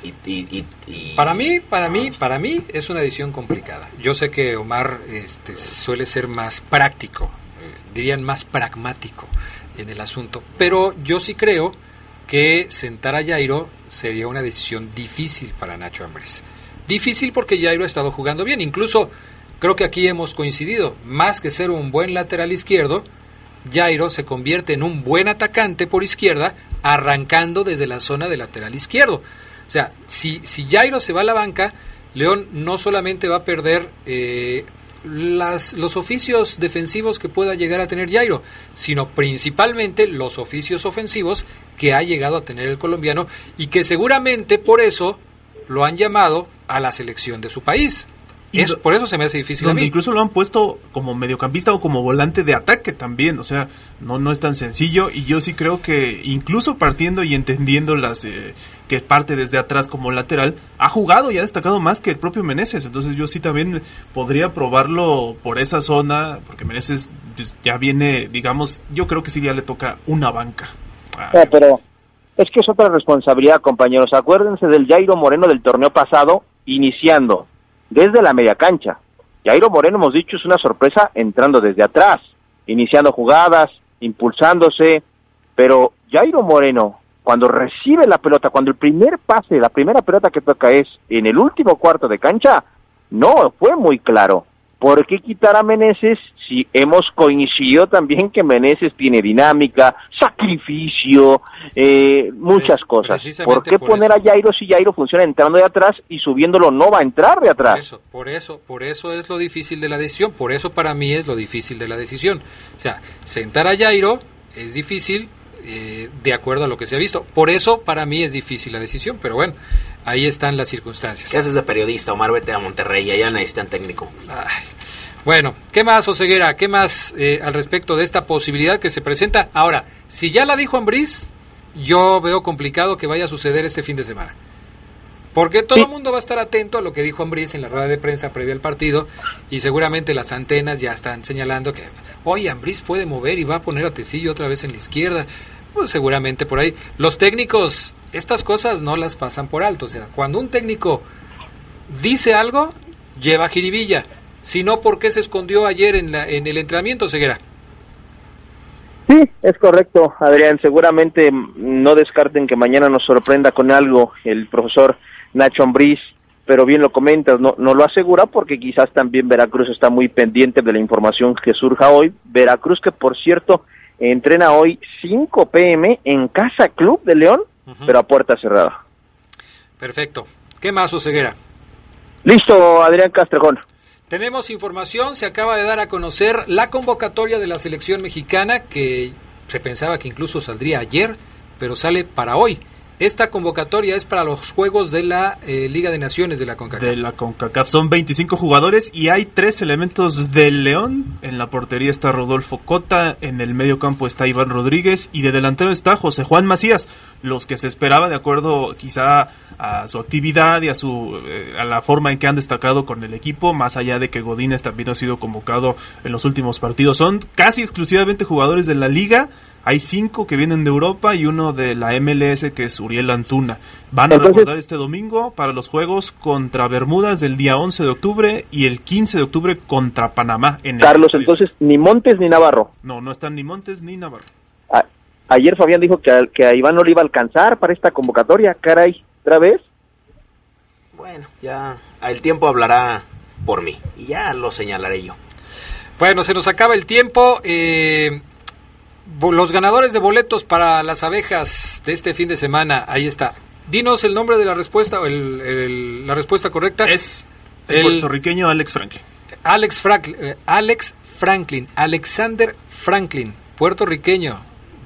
Y, y, y, Para mí, para mí, para mí es una decisión complicada. Yo sé que Omar este, suele ser más práctico, eh, dirían más pragmático en el asunto, pero yo sí creo que sentar a Jairo sería una decisión difícil para Nacho Ambriz. Difícil porque Jairo ha estado jugando bien, incluso creo que aquí hemos coincidido, más que ser un buen lateral izquierdo, Jairo se convierte en un buen atacante por izquierda, arrancando desde la zona de lateral izquierdo. O sea, si, si Jairo se va a la banca, León no solamente va a perder eh, las, los oficios defensivos que pueda llegar a tener Jairo, sino principalmente los oficios ofensivos que ha llegado a tener el colombiano y que seguramente por eso lo han llamado a la selección de su país. Es, por eso se me hace difícil. Donde a mí. incluso lo han puesto como mediocampista o como volante de ataque también. O sea, no, no es tan sencillo. Y yo sí creo que incluso partiendo y entendiendo las eh, que parte desde atrás como lateral, ha jugado y ha destacado más que el propio Meneses. Entonces yo sí también podría probarlo por esa zona, porque Meneses pues, ya viene, digamos, yo creo que sí ya le toca una banca. Ah, pero es que es otra responsabilidad, compañeros. Acuérdense del Jairo Moreno del torneo pasado, iniciando desde la media cancha. Jairo Moreno, hemos dicho, es una sorpresa entrando desde atrás, iniciando jugadas, impulsándose, pero Jairo Moreno, cuando recibe la pelota, cuando el primer pase, la primera pelota que toca es en el último cuarto de cancha, no fue muy claro. ¿Por qué quitar a Meneses si hemos coincidido también que Meneses tiene dinámica, sacrificio, eh, muchas cosas? ¿Por qué por poner eso. a Jairo si Jairo funciona entrando de atrás y subiéndolo no va a entrar de atrás? Por eso, por eso, por eso es lo difícil de la decisión, por eso para mí es lo difícil de la decisión. O sea, sentar a Jairo es difícil eh, de acuerdo a lo que se ha visto. Por eso para mí es difícil la decisión, pero bueno, ahí están las circunstancias. ¿Qué haces de periodista, Omar? Vete a Monterrey, allá necesitan técnico. Ay. Bueno, ¿qué más, Oseguera? ¿Qué más eh, al respecto de esta posibilidad que se presenta? Ahora, si ya la dijo Ambriz, yo veo complicado que vaya a suceder este fin de semana. Porque todo el mundo va a estar atento a lo que dijo Ambriz en la rueda de prensa previa al partido y seguramente las antenas ya están señalando que, oye, Ambriz puede mover y va a poner a Tecillo otra vez en la izquierda. Pues seguramente por ahí. Los técnicos, estas cosas no las pasan por alto. O sea, cuando un técnico dice algo, lleva jiribilla. Si no, ¿por qué se escondió ayer en, la, en el entrenamiento, Ceguera? Sí, es correcto, Adrián. Seguramente no descarten que mañana nos sorprenda con algo el profesor Nacho Ambriz, pero bien lo comentas, no, no lo asegura porque quizás también Veracruz está muy pendiente de la información que surja hoy. Veracruz que, por cierto, entrena hoy 5 pm en Casa Club de León, uh -huh. pero a puerta cerrada. Perfecto. ¿Qué más, Oseguera? Listo, Adrián Castrejón. Tenemos información, se acaba de dar a conocer la convocatoria de la selección mexicana que se pensaba que incluso saldría ayer, pero sale para hoy. Esta convocatoria es para los juegos de la eh, Liga de Naciones de la CONCACAF. De la CONCACAF son 25 jugadores y hay tres elementos del León. En la portería está Rodolfo Cota, en el medio campo está Iván Rodríguez y de delantero está José Juan Macías. Los que se esperaba de acuerdo quizá a su actividad y a su eh, a la forma en que han destacado con el equipo, más allá de que Godínez también ha sido convocado en los últimos partidos. Son casi exclusivamente jugadores de la liga. Hay cinco que vienen de Europa y uno de la MLS que es Uriel Antuna. Van a Entonces- recordar este domingo para los juegos contra Bermudas del día 11 de octubre y el 15 de octubre contra Panamá. En el Carlos, entonces ni Montes ni Navarro. No, no están ni Montes ni Navarro. A- ayer Fabián dijo que a, que a Iván no le iba a alcanzar para esta convocatoria. Caray, ¿otra vez? Bueno, ya el tiempo hablará por mí y ya lo señalaré yo. Bueno, se nos acaba el tiempo. eh, los ganadores de boletos para las abejas de este fin de semana, ahí está. Dinos el nombre de la respuesta, o el, el- la respuesta correcta. Es el puertorriqueño Alex Franklin. Alex Franklin, eh, Alex Franklin, Alexander Franklin, puertorriqueño,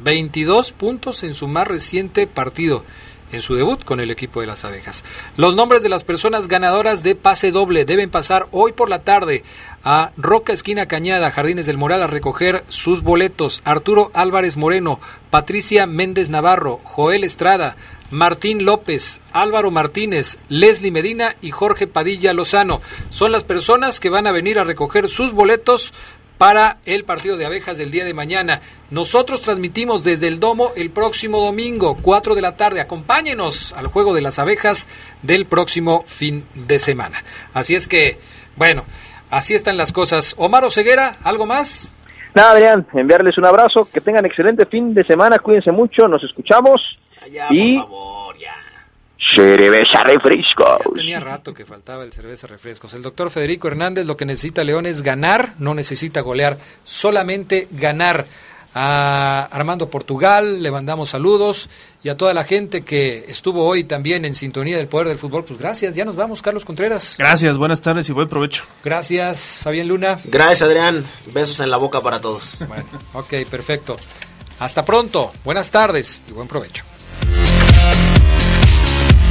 22 puntos en su más reciente partido, en su debut con el equipo de las abejas. Los nombres de las personas ganadoras de pase doble deben pasar hoy por la tarde a Roca Esquina Cañada, Jardines del Moral, a recoger sus boletos. Arturo Álvarez Moreno, Patricia Méndez Navarro, Joel Estrada, Martín López, Álvaro Martínez, Leslie Medina y Jorge Padilla Lozano. Son las personas que van a venir a recoger sus boletos para el partido de abejas del día de mañana. Nosotros transmitimos desde el Domo el próximo domingo, 4 de la tarde. Acompáñenos al juego de las abejas del próximo fin de semana. Así es que, bueno, así están las cosas. Omar Oseguera, ¿algo más? Nada, Adrián, enviarles un abrazo, que tengan excelente fin de semana, cuídense mucho, nos escuchamos. y... Cerveza refrescos. Tenía rato que faltaba el cerveza refrescos. El doctor Federico Hernández lo que necesita León es ganar, no necesita golear, solamente ganar. A Armando Portugal le mandamos saludos y a toda la gente que estuvo hoy también en sintonía del poder del fútbol. Pues gracias, ya nos vamos, Carlos Contreras. Gracias, buenas tardes y buen provecho. Gracias, Fabián Luna. Gracias, Adrián. Besos en la boca para todos. Bueno, ok, perfecto. Hasta pronto, buenas tardes y buen provecho.